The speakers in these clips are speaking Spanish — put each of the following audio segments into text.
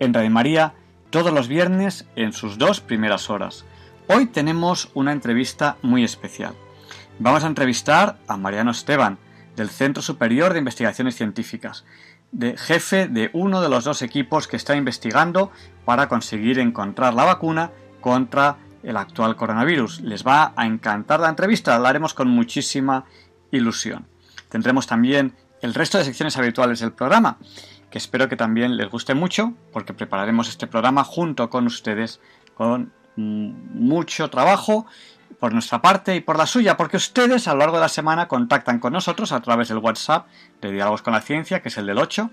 En Radio María, todos los viernes en sus dos primeras horas. Hoy tenemos una entrevista muy especial. Vamos a entrevistar a Mariano Esteban, del Centro Superior de Investigaciones Científicas, de jefe de uno de los dos equipos que está investigando para conseguir encontrar la vacuna contra el actual coronavirus. Les va a encantar la entrevista, la haremos con muchísima ilusión. Tendremos también el resto de secciones habituales del programa, que espero que también les guste mucho, porque prepararemos este programa junto con ustedes con mucho trabajo por nuestra parte y por la suya, porque ustedes a lo largo de la semana contactan con nosotros a través del WhatsApp de Diálogos con la Ciencia, que es el del 8,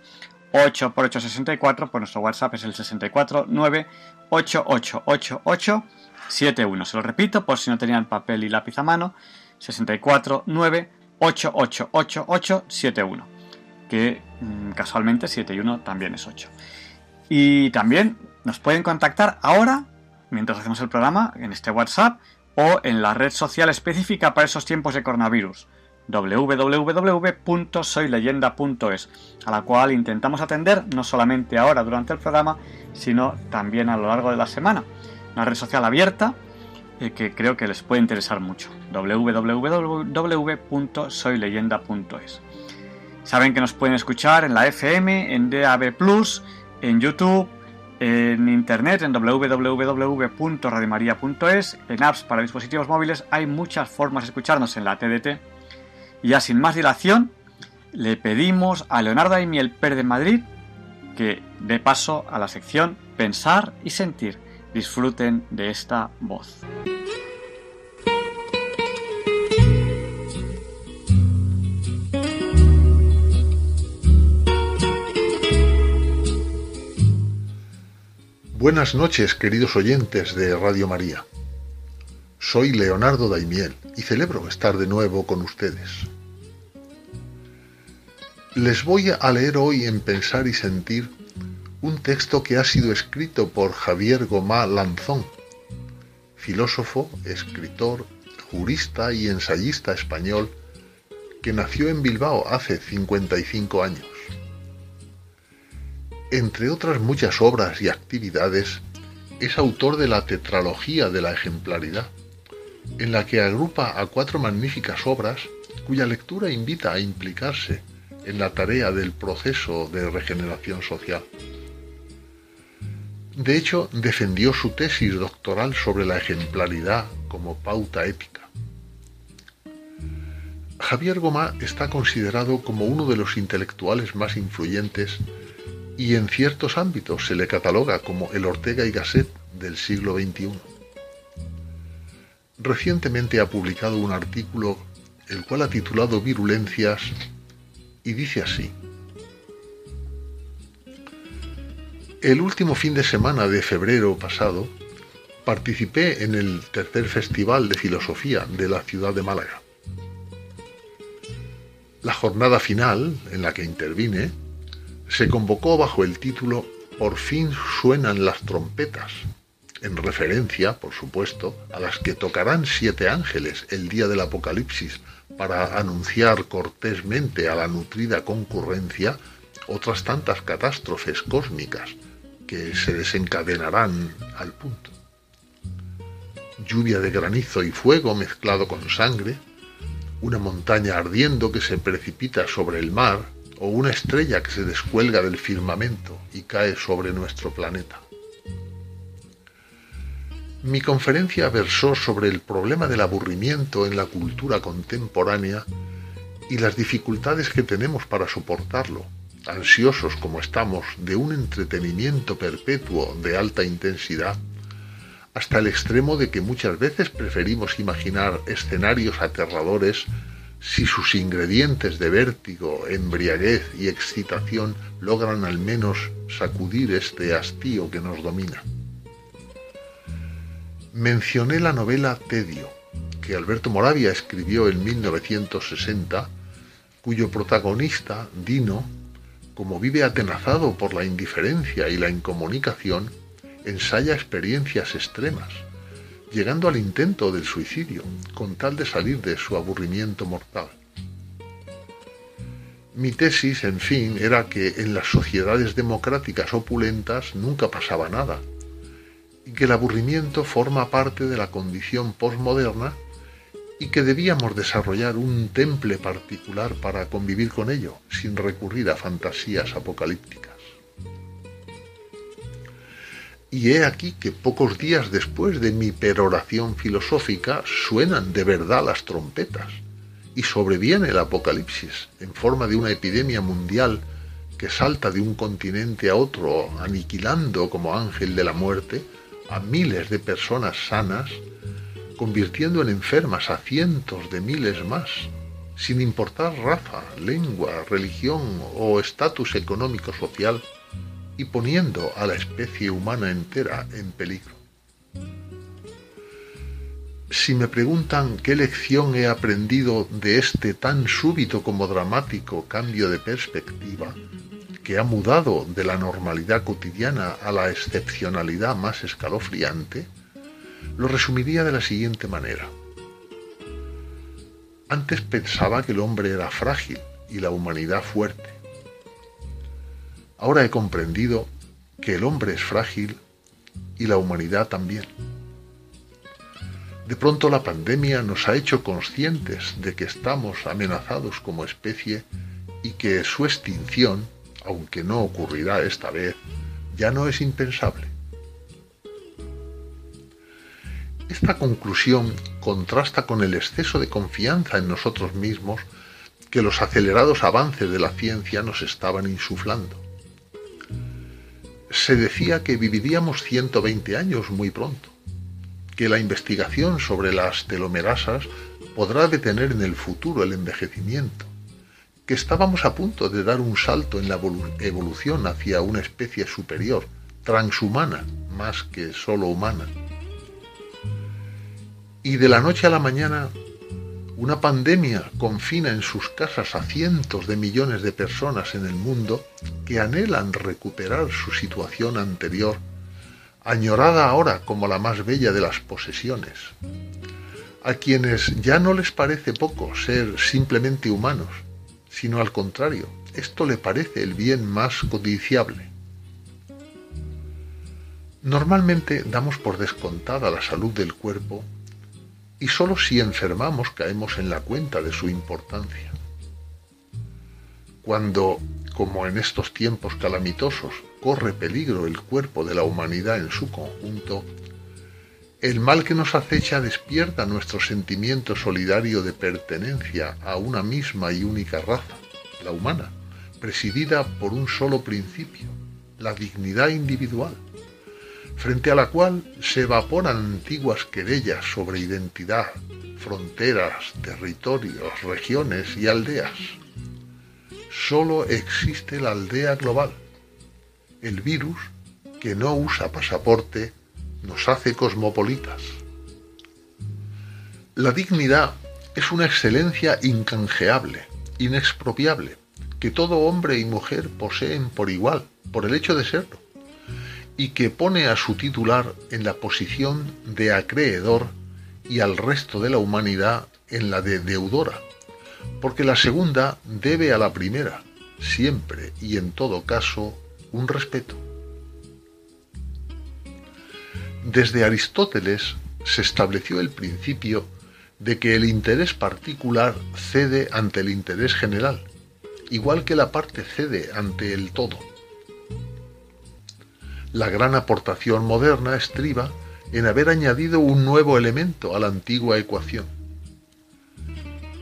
8 por 8 64, por nuestro WhatsApp es el 64 9 71. Se lo repito por si no tenían papel y lápiz a mano. 64 9 71. Que mm, casualmente 71 también es 8. Y también nos pueden contactar ahora, mientras hacemos el programa, en este WhatsApp o en la red social específica para esos tiempos de coronavirus www.soyleyenda.es, a la cual intentamos atender no solamente ahora durante el programa, sino también a lo largo de la semana una red social abierta eh, que creo que les puede interesar mucho. www.soyleyenda.es. Saben que nos pueden escuchar en la FM, en DAB+, en YouTube, en internet, en www.radiomaria.es, en apps para dispositivos móviles. Hay muchas formas de escucharnos en la TDT. Y ya sin más dilación, le pedimos a Leonardo Aimiel Pérez de Madrid que dé paso a la sección Pensar y Sentir disfruten de esta voz. Buenas noches, queridos oyentes de Radio María. Soy Leonardo Daimiel y celebro estar de nuevo con ustedes. Les voy a leer hoy en Pensar y Sentir un texto que ha sido escrito por Javier Gomá Lanzón, filósofo, escritor, jurista y ensayista español que nació en Bilbao hace 55 años. Entre otras muchas obras y actividades, es autor de la Tetralogía de la Ejemplaridad, en la que agrupa a cuatro magníficas obras cuya lectura invita a implicarse en la tarea del proceso de regeneración social. De hecho, defendió su tesis doctoral sobre la ejemplaridad como pauta ética. Javier Gomá está considerado como uno de los intelectuales más influyentes y en ciertos ámbitos se le cataloga como el Ortega y Gasset del siglo XXI. Recientemente ha publicado un artículo el cual ha titulado Virulencias y dice así. El último fin de semana de febrero pasado participé en el tercer Festival de Filosofía de la ciudad de Málaga. La jornada final, en la que intervine, se convocó bajo el título Por fin suenan las trompetas, en referencia, por supuesto, a las que tocarán siete ángeles el día del Apocalipsis para anunciar cortésmente a la nutrida concurrencia otras tantas catástrofes cósmicas que se desencadenarán al punto. Lluvia de granizo y fuego mezclado con sangre, una montaña ardiendo que se precipita sobre el mar o una estrella que se descuelga del firmamento y cae sobre nuestro planeta. Mi conferencia versó sobre el problema del aburrimiento en la cultura contemporánea y las dificultades que tenemos para soportarlo ansiosos como estamos de un entretenimiento perpetuo de alta intensidad, hasta el extremo de que muchas veces preferimos imaginar escenarios aterradores si sus ingredientes de vértigo, embriaguez y excitación logran al menos sacudir este hastío que nos domina. Mencioné la novela Tedio, que Alberto Moravia escribió en 1960, cuyo protagonista, Dino, como vive atenazado por la indiferencia y la incomunicación, ensaya experiencias extremas llegando al intento del suicidio, con tal de salir de su aburrimiento mortal. Mi tesis, en fin, era que en las sociedades democráticas opulentas nunca pasaba nada, y que el aburrimiento forma parte de la condición postmoderna y que debíamos desarrollar un temple particular para convivir con ello, sin recurrir a fantasías apocalípticas. Y he aquí que pocos días después de mi peroración filosófica suenan de verdad las trompetas y sobreviene el apocalipsis en forma de una epidemia mundial que salta de un continente a otro, aniquilando como ángel de la muerte a miles de personas sanas, convirtiendo en enfermas a cientos de miles más, sin importar raza, lengua, religión o estatus económico-social y poniendo a la especie humana entera en peligro. Si me preguntan qué lección he aprendido de este tan súbito como dramático cambio de perspectiva, que ha mudado de la normalidad cotidiana a la excepcionalidad más escalofriante, lo resumiría de la siguiente manera. Antes pensaba que el hombre era frágil y la humanidad fuerte. Ahora he comprendido que el hombre es frágil y la humanidad también. De pronto la pandemia nos ha hecho conscientes de que estamos amenazados como especie y que su extinción, aunque no ocurrirá esta vez, ya no es impensable. Esta conclusión contrasta con el exceso de confianza en nosotros mismos que los acelerados avances de la ciencia nos estaban insuflando se decía que viviríamos 120 años muy pronto, que la investigación sobre las telomerasas podrá detener en el futuro el envejecimiento, que estábamos a punto de dar un salto en la evolución hacia una especie superior, transhumana, más que solo humana. Y de la noche a la mañana una pandemia confina en sus casas a cientos de millones de personas en el mundo que anhelan recuperar su situación anterior, añorada ahora como la más bella de las posesiones. A quienes ya no les parece poco ser simplemente humanos, sino al contrario, esto le parece el bien más codiciable. Normalmente damos por descontada la salud del cuerpo y sólo si enfermamos caemos en la cuenta de su importancia. Cuando, como en estos tiempos calamitosos, corre peligro el cuerpo de la humanidad en su conjunto, el mal que nos acecha despierta nuestro sentimiento solidario de pertenencia a una misma y única raza, la humana, presidida por un solo principio, la dignidad individual frente a la cual se evaporan antiguas querellas sobre identidad, fronteras, territorios, regiones y aldeas. Solo existe la aldea global. El virus, que no usa pasaporte, nos hace cosmopolitas. La dignidad es una excelencia incanjeable, inexpropiable, que todo hombre y mujer poseen por igual, por el hecho de serlo y que pone a su titular en la posición de acreedor y al resto de la humanidad en la de deudora, porque la segunda debe a la primera, siempre y en todo caso, un respeto. Desde Aristóteles se estableció el principio de que el interés particular cede ante el interés general, igual que la parte cede ante el todo la gran aportación moderna estriba en haber añadido un nuevo elemento a la antigua ecuación.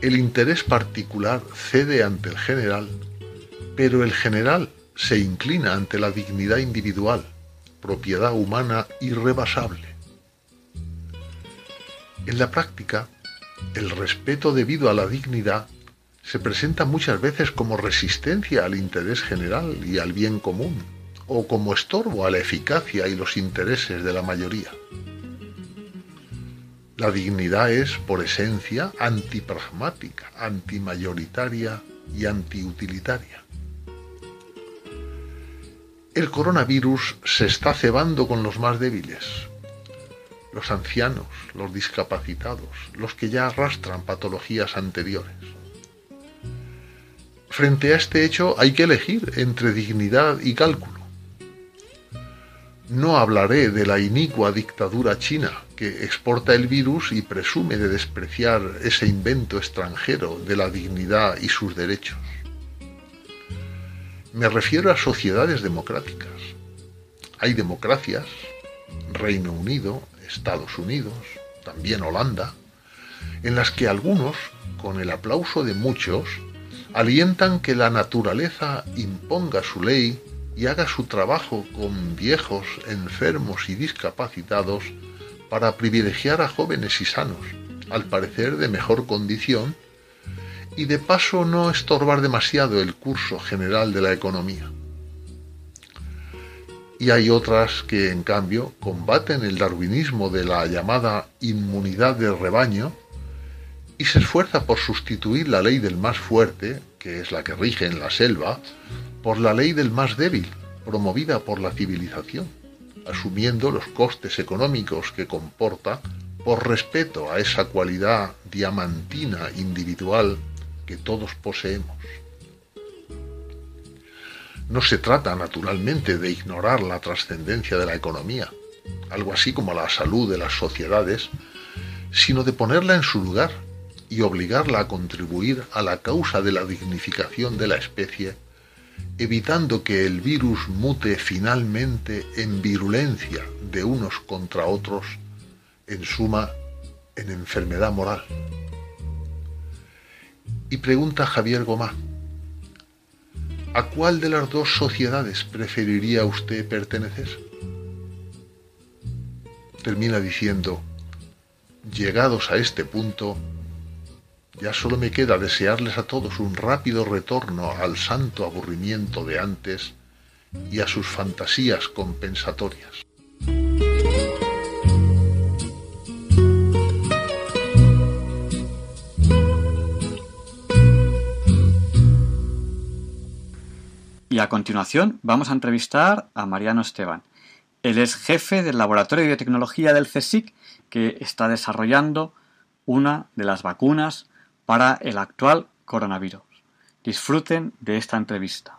El interés particular cede ante el general, pero el general se inclina ante la dignidad individual, propiedad humana irrebasable. En la práctica, el respeto debido a la dignidad se presenta muchas veces como resistencia al interés general y al bien común, o como estorbo a la eficacia y los intereses de la mayoría. La dignidad es, por esencia, antipragmática, antimayoritaria y antiutilitaria. El coronavirus se está cebando con los más débiles, los ancianos, los discapacitados, los que ya arrastran patologías anteriores. Frente a este hecho hay que elegir entre dignidad y cálculo. No hablaré de la inicua dictadura china que exporta el virus y presume de despreciar ese invento extranjero de la dignidad y sus derechos. Me refiero a sociedades democráticas. Hay democracias, Reino Unido, Estados Unidos, también Holanda, en las que algunos, con el aplauso de muchos, alientan que la naturaleza imponga su ley y haga su trabajo con viejos, enfermos y discapacitados para privilegiar a jóvenes y sanos, al parecer de mejor condición, y de paso no estorbar demasiado el curso general de la economía. Y hay otras que, en cambio, combaten el darwinismo de la llamada inmunidad del rebaño y se esfuerza por sustituir la ley del más fuerte, que es la que rige en la selva, por la ley del más débil, promovida por la civilización, asumiendo los costes económicos que comporta por respeto a esa cualidad diamantina individual que todos poseemos. No se trata, naturalmente, de ignorar la trascendencia de la economía, algo así como la salud de las sociedades, sino de ponerla en su lugar y obligarla a contribuir a la causa de la dignificación de la especie, evitando que el virus mute finalmente en virulencia de unos contra otros, en suma, en enfermedad moral. Y pregunta Javier Gomá, ¿a cuál de las dos sociedades preferiría usted pertenecer? Termina diciendo, llegados a este punto, ya solo me queda desearles a todos un rápido retorno al santo aburrimiento de antes y a sus fantasías compensatorias. Y a continuación vamos a entrevistar a Mariano Esteban. Él es jefe del Laboratorio de Biotecnología del CSIC que está desarrollando una de las vacunas para el actual coronavirus. Disfruten de esta entrevista.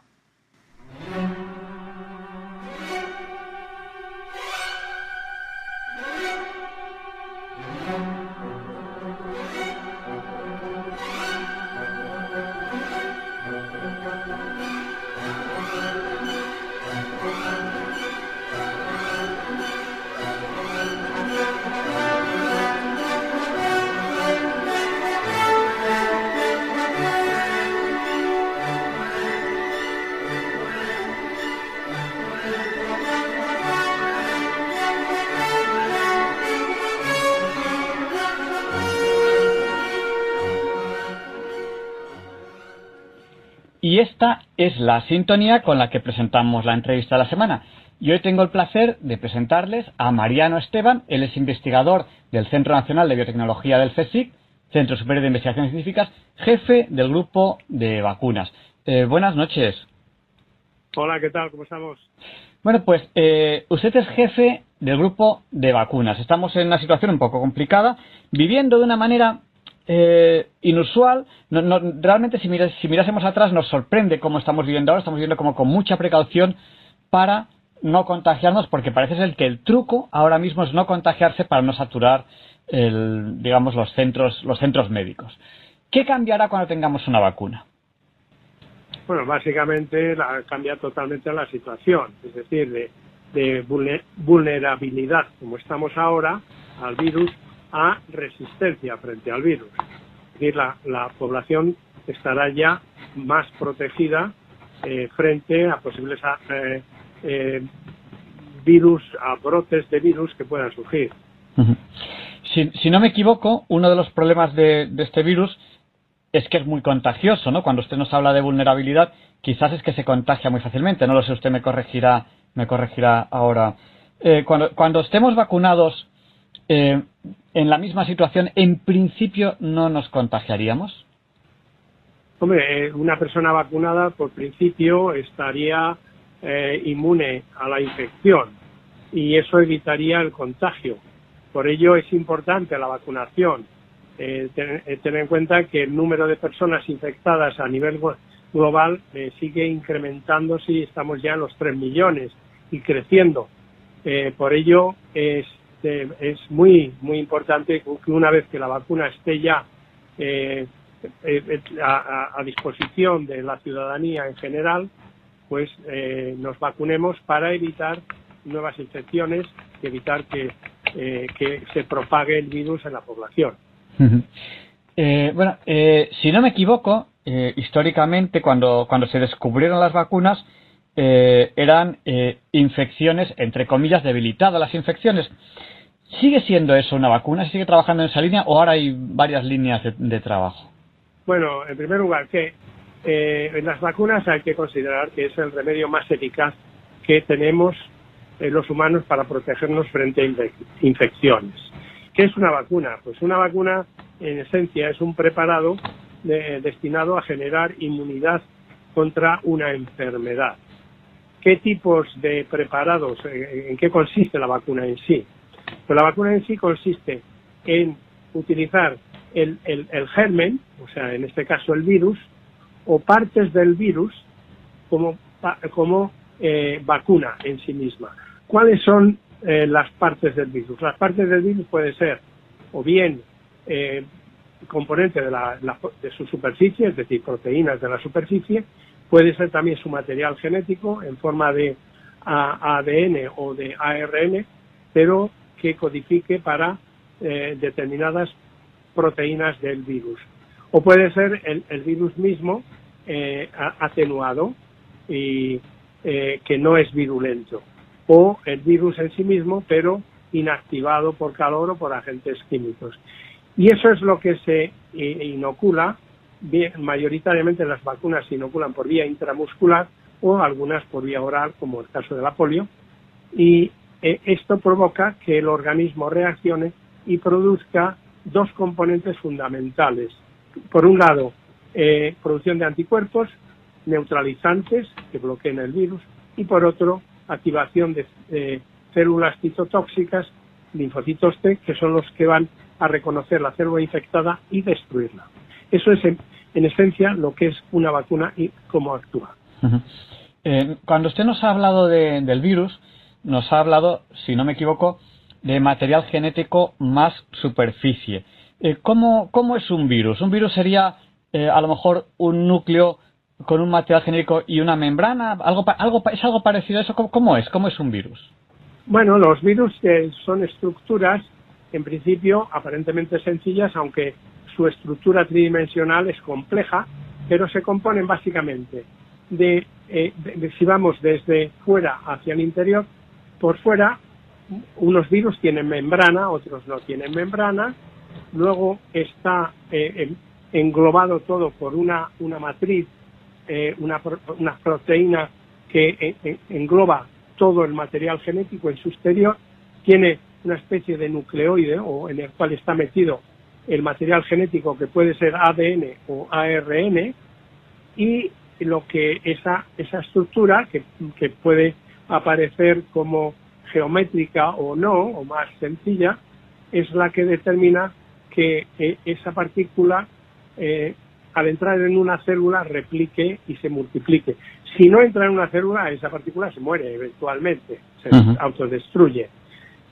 Y esta es la sintonía con la que presentamos la entrevista de la semana. Y hoy tengo el placer de presentarles a Mariano Esteban. Él es investigador del Centro Nacional de Biotecnología del CSIC, Centro Superior de Investigaciones Científicas, jefe del grupo de vacunas. Eh, buenas noches. Hola, ¿qué tal? ¿Cómo estamos? Bueno, pues eh, usted es jefe del grupo de vacunas. Estamos en una situación un poco complicada, viviendo de una manera eh, inusual. realmente, si, si mirásemos atrás, nos sorprende cómo estamos viviendo ahora. Estamos viviendo como con mucha precaución para no contagiarnos, porque parece ser que el truco ahora mismo es no contagiarse para no saturar, el, digamos, los centros, los centros médicos. ¿Qué cambiará cuando tengamos una vacuna? Bueno, básicamente la, cambia totalmente la situación, es decir, de, de vulnerabilidad, como estamos ahora, al virus, a resistencia frente al virus. Es decir, la, población estará ya más protegida eh, frente a posibles eh, eh, virus, a brotes de virus que puedan surgir. si, no me equivoco, uno de los problemas de, este virus es que es muy contagioso, ¿no? Cuando usted nos habla de vulnerabilidad, quizás es que se contagia muy fácilmente. No lo sé, usted me corregirá, me corregirá ahora. Eh, cuando, cuando estemos vacunados eh, en la misma situación, en principio no nos contagiaríamos. Hombre, una persona vacunada, por principio, estaría inmune a la infección y eso evitaría el contagio. Por ello es importante la vacunación. Eh, eh, tener, en cuenta que el número de personas infectadas a nivel global eh, sigue incrementándose y estamos ya en los 3 millones y creciendo. por ello es, es muy, muy importante que una vez que la vacuna esté ya a, disposición de la ciudadanía en general, pues nos vacunemos para evitar nuevas infecciones y evitar que, eh, que se propague el virus en la población. Eh, bueno, eh, si no me equivoco, históricamente cuando, cuando se descubrieron las vacunas eran infecciones, entre comillas, debilitadas las infecciones. ¿Sigue siendo eso una vacuna? ¿Sigue trabajando en esa línea o ahora hay varias líneas de, trabajo? Bueno, en primer lugar, que en las vacunas hay que considerar que es el remedio más eficaz que tenemos los humanos para protegernos frente a infecciones. ¿Qué es una vacuna? Pues una vacuna, en esencia, es un preparado destinado a generar inmunidad contra una enfermedad. ¿Qué tipos de preparados, eh, en qué consiste la vacuna en sí? Pues la vacuna en sí consiste en utilizar el, germen, o sea, en este caso el virus, o partes del virus como, como eh, vacuna en sí misma. ¿Cuáles son eh, las partes del virus? Las partes del virus puede ser o bien eh, componente de, la, de su superficie, es decir, proteínas de la superficie, puede ser también su material genético en forma de ADN o de ARN, pero que codifique para eh, determinadas proteínas del virus. O puede ser el, virus mismo atenuado y que no es virulento o el virus en sí mismo, pero inactivado por calor o por agentes químicos. Y eso es lo que se inocula, mayoritariamente las vacunas se inoculan por vía intramuscular o algunas por vía oral, como el caso de la polio, y eh, esto provoca que el organismo reaccione y produzca dos componentes fundamentales. Por un lado, eh, producción de anticuerpos neutralizantes que bloqueen el virus y por otro, activación de células citotóxicas, linfocitos T, que son los que van a reconocer la célula infectada y destruirla. Eso es, en, esencia, lo que es una vacuna y cómo actúa. Eh, cuando usted nos ha hablado del virus, nos ha hablado, si no me equivoco, de material genético más superficie. Eh, ¿cómo, ¿cómo, es un virus? Un virus sería eh, a lo mejor un núcleo con un material genérico y una membrana? ¿Algo, algo, ¿Es algo parecido a eso? ¿Cómo, es? ¿Cómo es un virus? Bueno, los virus eh, son estructuras, en principio, aparentemente sencillas, aunque su estructura tridimensional es compleja, pero se componen básicamente de, eh, si vamos desde fuera hacia el interior, por fuera, unos virus tienen membrana, otros no tienen membrana, luego está eh, englobado todo por una, una matriz eh, una, proteína que eh, eh, engloba todo el material genético en su exterior, tiene una especie de nucleoide o en el cual está metido el material genético que puede ser ADN o ARN y lo que esa, esa estructura que, que puede aparecer como geométrica o no, o más sencilla, es la que determina que esa partícula eh, al entrar en una célula replique y se multiplique. Si no entra en una célula, esa partícula se muere eventualmente, se autodestruye.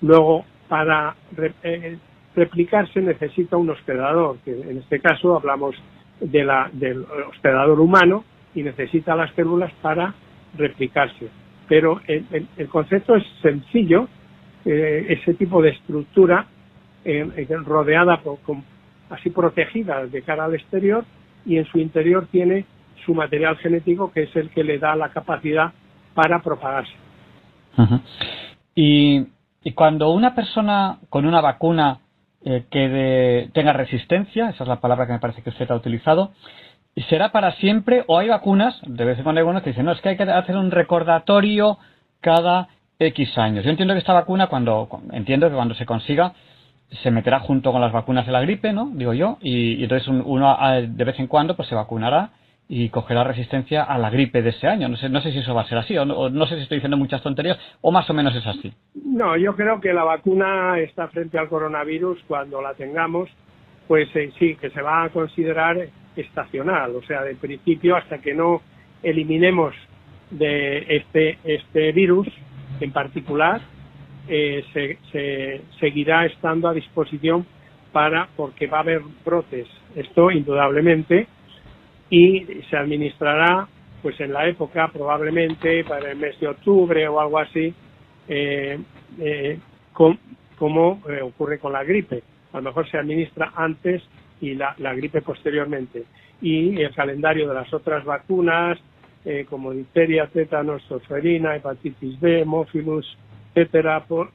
Luego, para eh, replicarse necesita un hospedador, que en este caso hablamos de la, del hospedador humano y necesita las células para replicarse. Pero el, concepto es sencillo, eh, ese tipo de estructura eh, rodeada, por, así protegida de cara al exterior, y en su interior tiene su material genético que es el que le da la capacidad para propagarse. y, cuando una persona con una vacuna que tenga resistencia, esa es la palabra que me parece que usted ha utilizado, ¿será para siempre o hay vacunas, de vez en cuando hay algunos que dicen, no, es que hay que hacer un recordatorio cada X años? Yo entiendo que esta vacuna, cuando entiendo que cuando se consiga, se meterá junto con las vacunas de la gripe, ¿no? Digo yo, y, entonces uno de vez en cuando pues se vacunará y cogerá resistencia a la gripe de ese año. No sé, no sé si eso va a ser así, o no, sé si estoy diciendo muchas tonterías, o más o menos es así. No, yo creo que la vacuna está frente al coronavirus cuando la tengamos, pues eh, sí, que se va a considerar estacional, o sea, de principio hasta que no eliminemos de este, este virus en particular, eh, se, seguirá estando a disposición para, porque va a haber brotes, esto indudablemente, y se administrará pues en la época probablemente para el mes de octubre o algo así, eh, eh, como ocurre con la gripe. A lo mejor se administra antes y la, gripe posteriormente. Y el calendario de las otras vacunas, como difteria, tétanos, tosferina, hepatitis B, hemófilus, etcétera, por,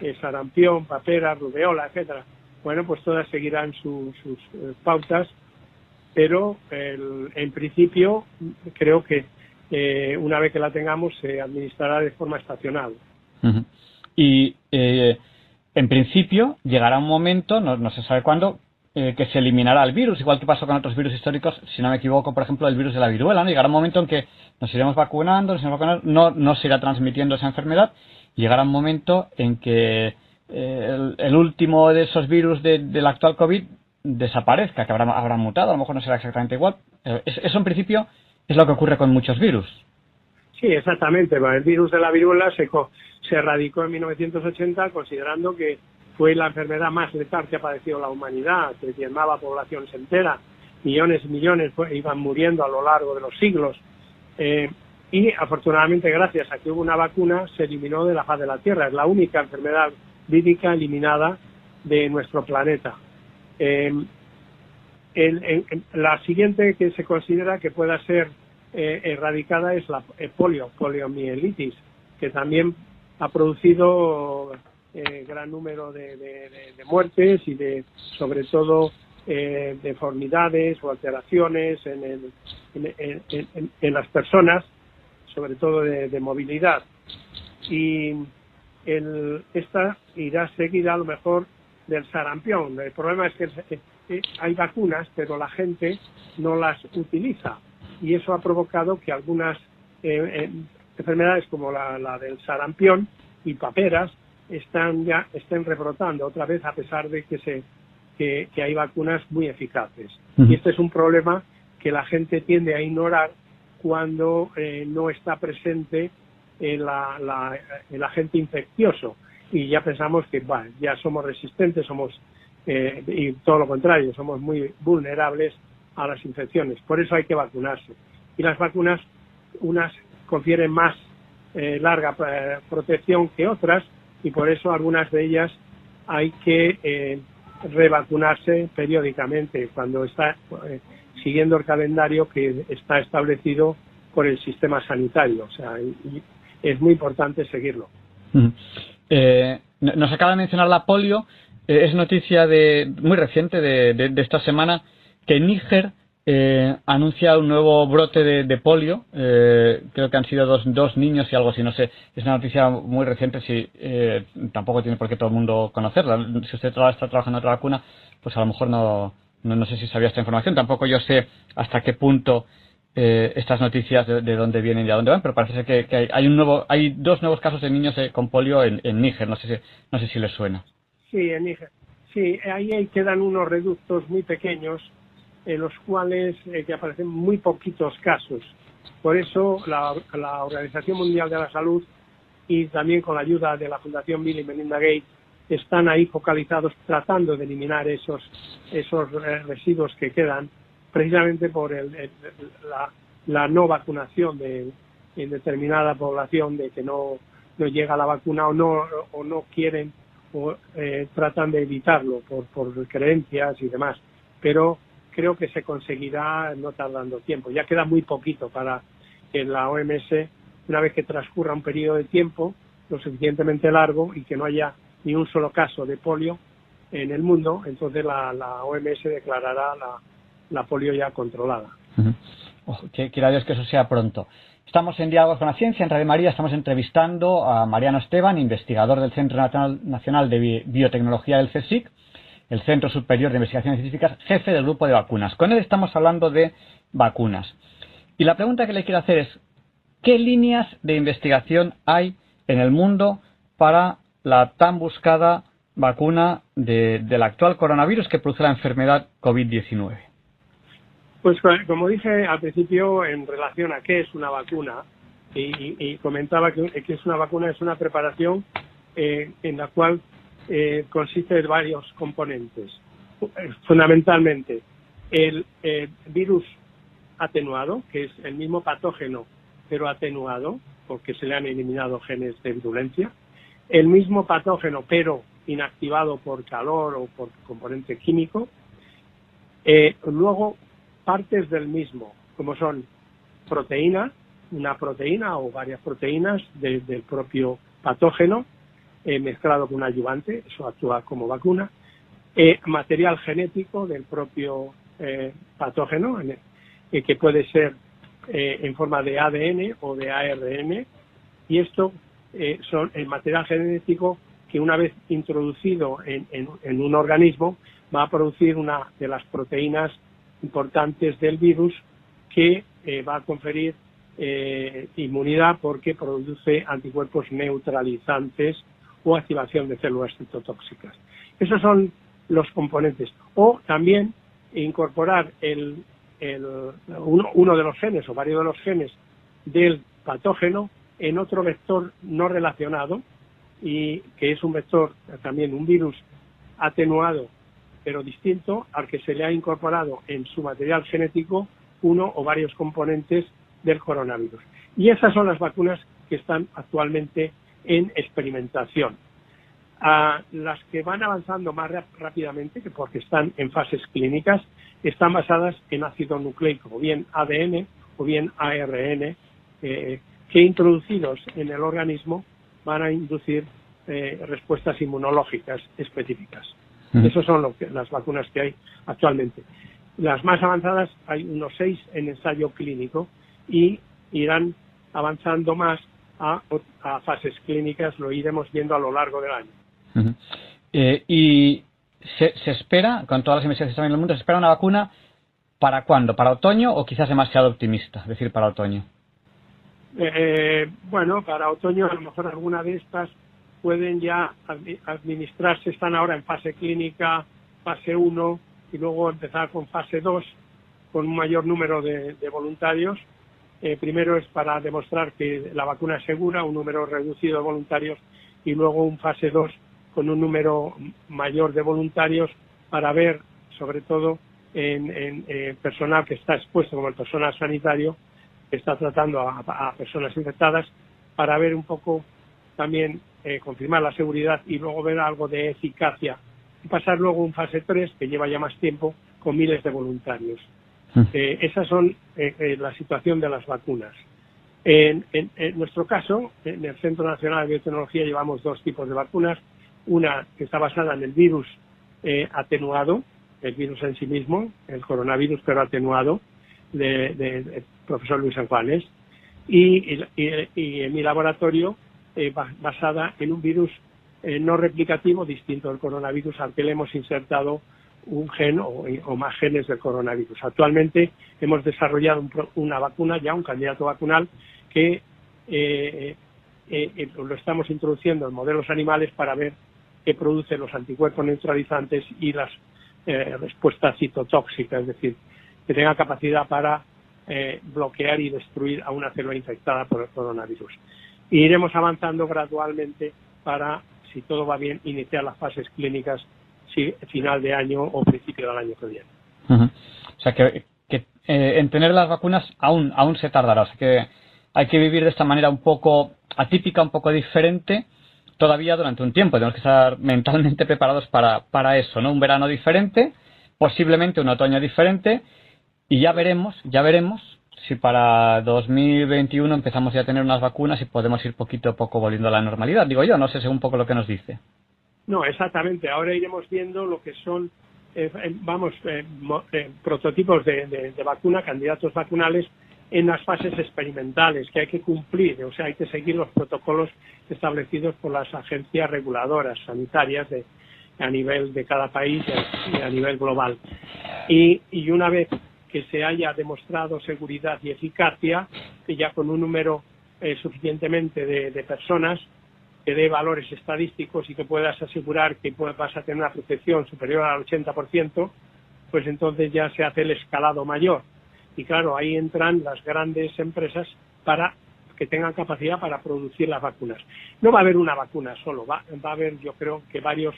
eh, sarampión, papera, rubeola, etcétera. Bueno, pues todas seguirán sus eh, pautas, pero en principio creo que eh, una vez que la tengamos se administrará de forma estacional. Y en principio llegará un momento, no, no se sabe cuándo, que se eliminará el virus, igual que pasó con otros virus históricos, si no me equivoco, por ejemplo, el virus de la viruela. ¿no? Llegará un momento en que nos iremos vacunando, nos iremos vacunando, no, no se irá transmitiendo esa enfermedad llegará un momento en que eh, el, último de esos virus del actual COVID desaparezca, que habrá, habrá mutado, a lo mejor no será exactamente igual. eso en principio es lo que ocurre con muchos virus. Sí, exactamente. El virus de la viruela se, se erradicó en 1980 considerando que fue la enfermedad más letal que ha padecido la humanidad, que diezmaba poblaciones enteras, millones y millones iban muriendo a lo largo de los siglos. Eh, y afortunadamente gracias a que hubo una vacuna se eliminó de la faz de la Tierra. Es la única enfermedad vírica eliminada de nuestro planeta. Em, la siguiente que se considera que pueda ser eh, erradicada es la polio, poliomielitis, que también ha producido eh, gran número de, muertes y de, sobre todo, eh, deformidades o alteraciones en, en las personas sobre todo de, movilidad. Y el, esta irá seguida a lo mejor del sarampión. El problema es que hay vacunas, pero la gente no las utiliza. Y eso ha provocado que algunas eh, eh, enfermedades como la, del sarampión y paperas están ya estén rebrotando otra vez a pesar de que se que, hay vacunas muy eficaces. Y este es un problema que la gente tiende a ignorar cuando eh, no está presente el, agente infeccioso y ya pensamos que ya somos resistentes, somos eh, y todo lo contrario, somos muy vulnerables a las infecciones. Por eso hay que vacunarse. Y las vacunas, unas confieren más eh, larga protección que otras y por eso algunas de ellas hay que revacunarse periódicamente cuando está siguiendo el calendario que está establecido por el sistema sanitario. O sea, es muy importante seguirlo. Eh, nos acaba de mencionar la polio. Eh, es noticia de muy reciente de, esta semana que Níger eh, anuncia un nuevo brote de, polio. creo que han sido dos, dos, niños y algo así. No sé. Es una noticia muy reciente. Si tampoco tiene por qué todo el mundo conocerla. Si usted está trabajando en otra vacuna, pues a lo mejor no, no, sé si sabía esta información, tampoco yo sé hasta qué punto eh, estas noticias de, dónde vienen y a dónde van, pero parece que, que hay, un nuevo, hay dos nuevos casos de niños eh, con polio en, Níger, no sé, si, no sé si les suena. Sí, en Níger. Sí, ahí quedan unos reductos muy pequeños en los cuales eh, que aparecen muy poquitos casos. Por eso la, Organización Mundial de la Salud y también con la ayuda de la Fundación Bill y Melinda Gates están ahí focalizados tratando de eliminar esos, esos eh, residuos que quedan precisamente por el, la, no vacunación de en determinada población de que no, no llega la vacuna o no o no quieren o eh, tratan de evitarlo por, por creencias y demás pero creo que se conseguirá no tardando tiempo ya queda muy poquito para que la OMS una vez que transcurra un periodo de tiempo lo suficientemente largo y que no haya ni un solo caso de polio, en el mundo, entonces la, OMS declarará la, polio ya controlada. que, quiera Dios que eso sea pronto. Estamos en Diálogos con la Ciencia, en Radio María estamos entrevistando a Mariano Esteban, investigador del Centro Nacional de Biotecnología del CSIC, el Centro Superior de Investigaciones Científicas, jefe del grupo de vacunas. Con él estamos hablando de vacunas. Y la pregunta que le quiero hacer es, ¿qué líneas de investigación hay en el mundo para la tan buscada vacuna del actual coronavirus que produce la enfermedad COVID-19? Pues como dije al principio en relación a qué es una vacuna, y, comentaba que, es una vacuna, es una preparación eh, en la cual eh, consiste de varios componentes. Fundamentalmente, el virus atenuado, que es el mismo patógeno, pero atenuado, porque se le han eliminado genes de virulencia. El mismo patógeno, pero inactivado por calor o por componente químico. Eh, luego, partes del mismo, como son proteínas, una proteína o varias proteínas del propio patógeno, eh, mezclado con un ayudante, eso actúa como vacuna. Eh, material genético del propio patógeno, que puede ser en forma de ADN o de ARN, y esto son el material genético que una vez introducido en, un organismo va a producir una de las proteínas importantes del virus que eh, va a conferir eh, inmunidad porque produce anticuerpos neutralizantes o activación de células citotóxicas. Esos son los componentes. O también incorporar el, uno, uno de los genes o varios de los genes del patógeno en otro vector no relacionado, y que es un vector, también un virus atenuado, pero distinto al que se le ha incorporado en su material genético uno o varios componentes del coronavirus. Y esas son las vacunas que están actualmente en experimentación. Ah, las que van avanzando más rápidamente, que porque están en fases clínicas, están basadas en ácido nucleico, o bien ADN o bien ARN, eh, que introducidos en el organismo van a inducir eh, respuestas inmunológicas específicas. Esas son lo que, las vacunas que hay actualmente. Las más avanzadas hay unos seis en ensayo clínico y irán avanzando más a, fases clínicas, lo iremos viendo a lo largo del año. Eh, y se, espera, con todas las investigaciones en el mundo, se espera una vacuna para cuándo? ¿Para otoño o quizás demasiado optimista? Es decir, para otoño. Eh, bueno, para otoño a lo mejor alguna de estas pueden ya administrarse, están ahora en fase clínica, fase 1 y luego empezar con fase 2 con un mayor número de, voluntarios. Eh, primero es para demostrar que la vacuna es segura, un número reducido de voluntarios y luego un fase 2 con un número mayor de voluntarios para ver, sobre todo, en, en personal que está expuesto, como el personal sanitario, está tratando a, personas infectadas para ver un poco también eh, confirmar la seguridad y luego ver algo de eficacia y pasar luego un fase 3 que lleva ya más tiempo con miles de voluntarios. Mm. Eh, esas son eh, la situación de las vacunas. En, nuestro caso, en el Centro Nacional de Biotecnología llevamos dos tipos de vacunas. Una que está basada en el virus atenuado, el virus en sí mismo, el coronavirus pero atenuado, de, profesor Luis San Juanes, y, en mi laboratorio eh, basada en un virus eh, no replicativo distinto del coronavirus al que le hemos insertado un gen o, más genes del coronavirus. Actualmente hemos desarrollado una vacuna, ya un candidato vacunal, que eh, lo estamos introduciendo en modelos animales para ver qué produce los anticuerpos neutralizantes y las respuestas citotóxicas, es decir, que tenga capacidad para eh, bloquear y destruir a una célula infectada por el coronavirus. Y iremos avanzando gradualmente para, si todo va bien, iniciar las fases clínicas si, final de año o principio del año que viene. O sea que, eh, en tener las vacunas aún, aún se tardará. O sea que hay que vivir de esta manera un poco atípica, un poco diferente todavía durante un tiempo. Tenemos que estar mentalmente preparados para, para eso, ¿no? Un verano diferente, posiblemente un otoño diferente y ya veremos, ya veremos si para 2021 empezamos ya a tener unas vacunas y podemos ir poquito a poco volviendo a la normalidad. Digo yo, no sé, según un poco lo que nos dice. No, exactamente. Ahora iremos viendo lo que son, eh, eh, vamos, eh, prototipos de, vacuna, candidatos vacunales en las fases experimentales que hay que cumplir, o sea, hay que seguir los protocolos establecidos por las agencias reguladoras sanitarias de, a nivel de cada país y a nivel global. Y, y una vez que se haya demostrado seguridad y eficacia, que ya con un número suficientemente de personas que dé valores estadísticos y que puedas asegurar que vas a tener una protección superior al 80%, pues entonces ya se hace el escalado mayor. Y claro, ahí entran las grandes empresas para que tengan capacidad para producir las vacunas. No va a haber una vacuna solo, va, va a haber yo creo que varios,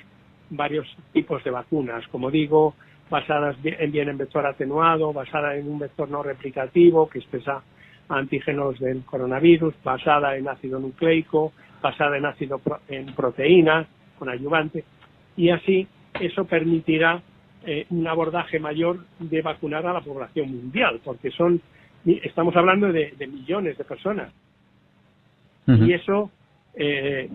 varios tipos de vacunas, como digo, basadas en bien en vector atenuado, basada en un vector no replicativo que expresa antígenos del coronavirus, basada en ácido nucleico, basada en ácido en proteína, con ayudante, y así eso permitirá eh, un abordaje mayor de vacunar a la población mundial, porque son estamos hablando de, millones de personas. Y eso, eh,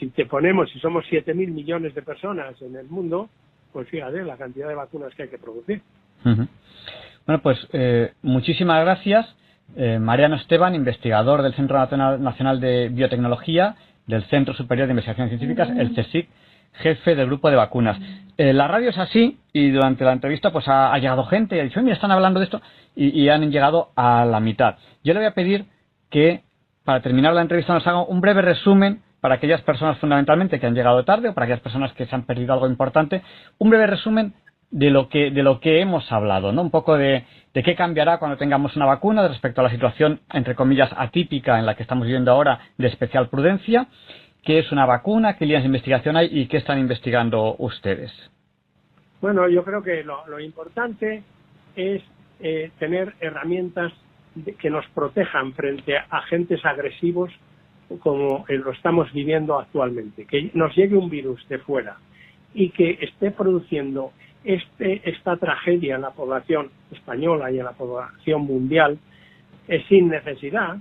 si te ponemos, si somos 7.000 millones de personas en el mundo, pues fíjate la cantidad de vacunas que hay que producir. Bueno, pues eh, muchísimas gracias. Eh, Mariano Esteban, investigador del Centro Nacional de Biotecnología, del Centro Superior de Investigaciones Científicas, el CSIC, jefe del grupo de vacunas. Eh, la radio es así y durante la entrevista pues ha, llegado gente y ha dicho, mira, están hablando de esto y, han llegado a la mitad. Yo le voy a pedir que para terminar la entrevista nos haga un breve resumen para aquellas personas fundamentalmente que han llegado tarde o para aquellas personas que se han perdido algo importante, un breve resumen de lo que, de lo que hemos hablado, ¿no? Un poco de, de qué cambiará cuando tengamos una vacuna respecto a la situación, entre comillas, atípica en la que estamos viviendo ahora de especial prudencia, qué es una vacuna, qué líneas de investigación hay y qué están investigando ustedes. Bueno, yo creo que lo, importante es eh, tener herramientas que nos protejan frente a agentes agresivos como lo estamos viviendo actualmente. Que nos llegue un virus de fuera y que esté produciendo este, esta tragedia en la población española y en la población mundial es sin necesidad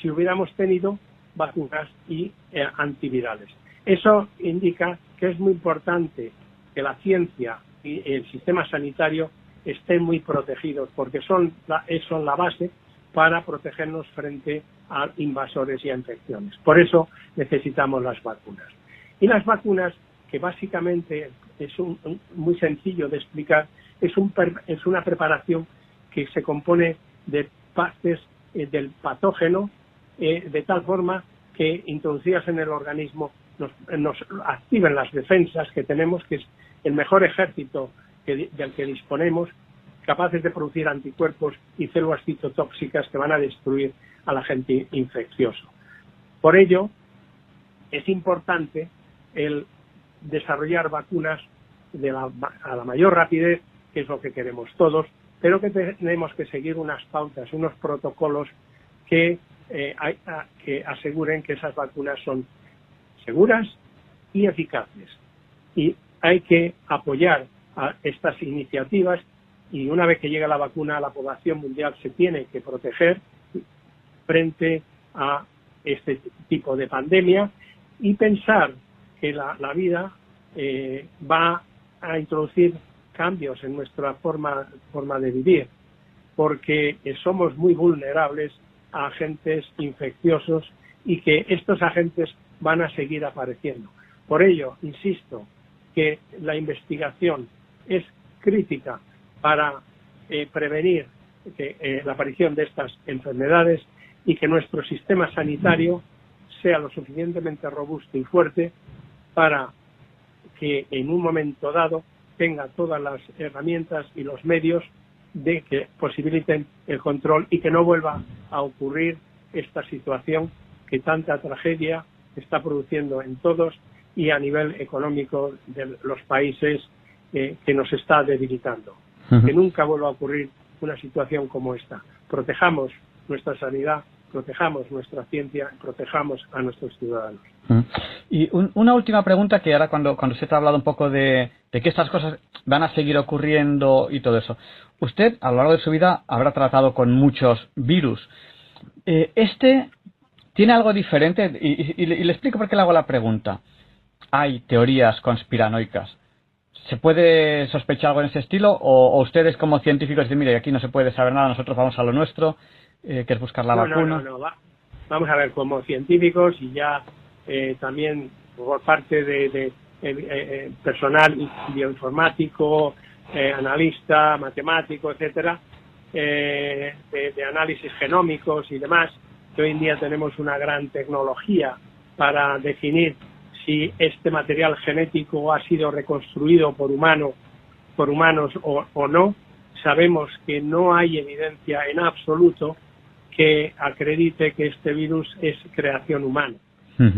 si hubiéramos tenido vacunas y eh, antivirales. Eso indica que es muy importante que la ciencia y el sistema sanitario estén muy protegidos porque son la, son la base para protegernos frente a invasores y a infecciones. Por eso necesitamos las vacunas. Y las vacunas que básicamente es un, muy sencillo de explicar, es, un, es una preparación que se compone de partes eh, del patógeno eh, de tal forma que introducidas en el organismo nos, nos, activen las defensas que tenemos, que es el mejor ejército del que disponemos, capaces de producir anticuerpos y células citotóxicas que van a destruir al agente infeccioso. Por ello, es importante el desarrollar vacunas de la, a la mayor rapidez, que es lo que queremos todos, pero que tenemos que seguir unas pautas, unos protocolos que, eh, que aseguren que esas vacunas son seguras y eficaces. Y hay que apoyar a estas iniciativas y una vez que llega la vacuna, la población mundial se tiene que proteger frente a este tipo de pandemia y pensar que la, vida eh, va a introducir cambios en nuestra forma, forma de vivir, porque somos muy vulnerables a agentes infecciosos y que estos agentes van a seguir apareciendo. Por ello, insisto, que la investigación es crítica para eh, prevenir eh, la aparición de estas enfermedades y que nuestro sistema sanitario sea lo suficientemente robusto y fuerte para que en un momento dado tenga todas las herramientas y los medios de que posibiliten el control y que no vuelva a ocurrir esta situación que tanta tragedia está produciendo en todos y a nivel económico de los países eh, que nos está debilitando. Que nunca vuelva a ocurrir una situación como esta. Protejamos nuestra sanidad, protejamos nuestra ciencia, protejamos a nuestros ciudadanos. Y una última pregunta que ahora cuando, cuando se ha hablado un poco de, que estas cosas van a seguir ocurriendo y todo eso. Usted a lo largo de su vida habrá tratado con muchos virus. Eh, este tiene algo diferente y, le explico por qué le hago la pregunta. hay teorías conspiranoicas. ¿Se puede sospechar algo en ese estilo? ¿O, ustedes como científicos dicen, mire, aquí no se puede saber nada, nosotros vamos a lo nuestro, eh, que es buscar la vacuna? No, no, Vamos a ver, como científicos y ya eh, también por parte de, eh, personal bioinformático, analista, matemático, etcétera, de, de análisis genómicos y demás, que hoy en día tenemos una gran tecnología para definir si este material genético ha sido reconstruido por, humano, por humanos o, no, sabemos que no hay evidencia en absoluto que acredite que este virus es creación humana.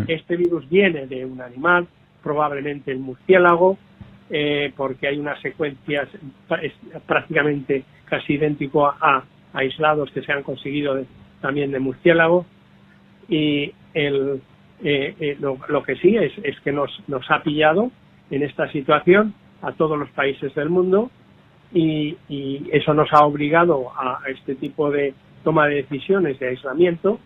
Este virus viene de un animal, probablemente el murciélago, eh, porque hay unas secuencias prácticamente casi idéntico a, aislados que se han conseguido también de murciélago. Y el, eh, eh, lo, que sí es, es que nos, nos ha pillado en esta situación a todos los países del mundo y, eso nos ha obligado a, este tipo de toma de decisiones de aislamiento,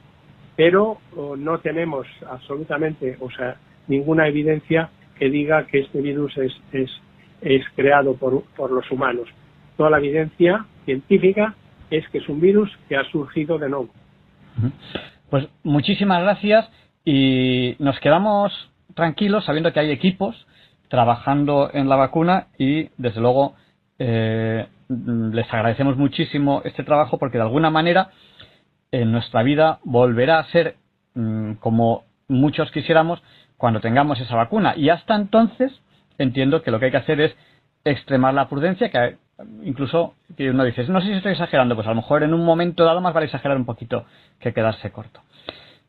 pero no tenemos absolutamente, o sea, ninguna evidencia que diga que este virus es, es, es creado por, por los humanos. Toda la evidencia científica es que es un virus que ha surgido de nuevo. Pues muchísimas gracias. Y nos quedamos tranquilos sabiendo que hay equipos trabajando en la vacuna y, desde luego, eh, les agradecemos muchísimo este trabajo porque, de alguna manera, en nuestra vida volverá a ser mm, como muchos quisiéramos cuando tengamos esa vacuna. Y hasta entonces entiendo que lo que hay que hacer es extremar la prudencia, que incluso que uno dice, no sé si estoy exagerando, pues a lo mejor en un momento dado más vale exagerar un poquito que quedarse corto.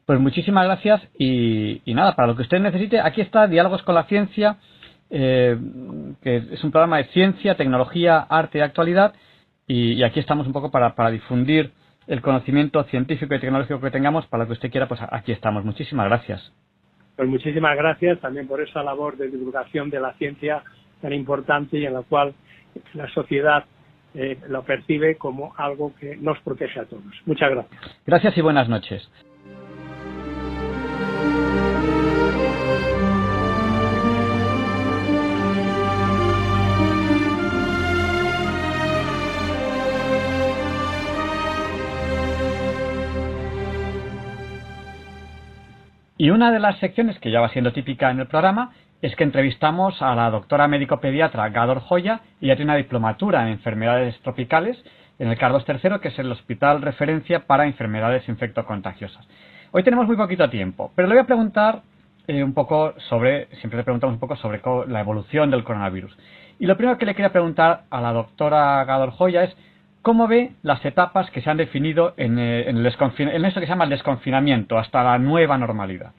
Pues muchísimas gracias y, nada, para lo que usted necesite, aquí está Diálogos con la Ciencia, eh, que es un programa de ciencia, tecnología, arte y actualidad y, aquí estamos un poco para, difundir el conocimiento científico y tecnológico que tengamos, para lo que usted quiera, pues aquí estamos. Muchísimas gracias. Pues muchísimas gracias también por esa labor de divulgación de la ciencia tan importante y en la cual la sociedad eh, lo percibe como algo que nos protege a todos. Muchas gracias. Gracias y buenas noches. Y una de las secciones que ya va siendo típica en el programa es que entrevistamos a la doctora médico pediatra Gador Joya, y ella tiene una diplomatura en enfermedades tropicales en el Carlos III, que es el hospital referencia para enfermedades infectocontagiosas. Hoy tenemos muy poquito tiempo, pero le voy a preguntar eh, un poco sobre, siempre le preguntamos un poco sobre la evolución del coronavirus. Y lo primero que le quería preguntar a la doctora Gador Joya es ¿Cómo ve las etapas que se han definido en, eh, en, esto que se llama el desconfinamiento hasta la nueva normalidad?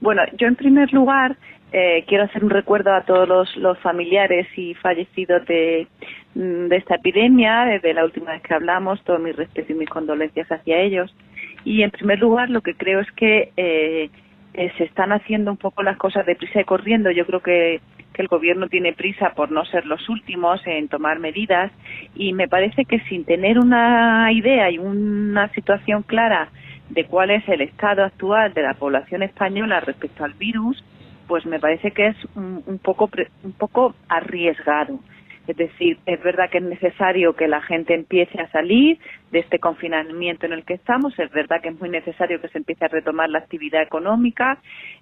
Bueno, yo en primer lugar eh, quiero hacer un recuerdo a todos los, familiares y fallecidos de, mm, de, esta epidemia, desde la última vez que hablamos, todo mi respeto y mis condolencias hacia ellos. Y en primer lugar, lo que creo es que eh, se están haciendo un poco las cosas deprisa y corriendo. Yo creo que que el gobierno tiene prisa por no ser los últimos en tomar medidas y me parece que sin tener una idea y una situación clara de cuál es el estado actual de la población española respecto al virus, pues me parece que es un, poco un poco arriesgado. Es decir, es verdad que es necesario que la gente empiece a salir de este confinamiento en el que estamos, es verdad que es muy necesario que se empiece a retomar la actividad económica,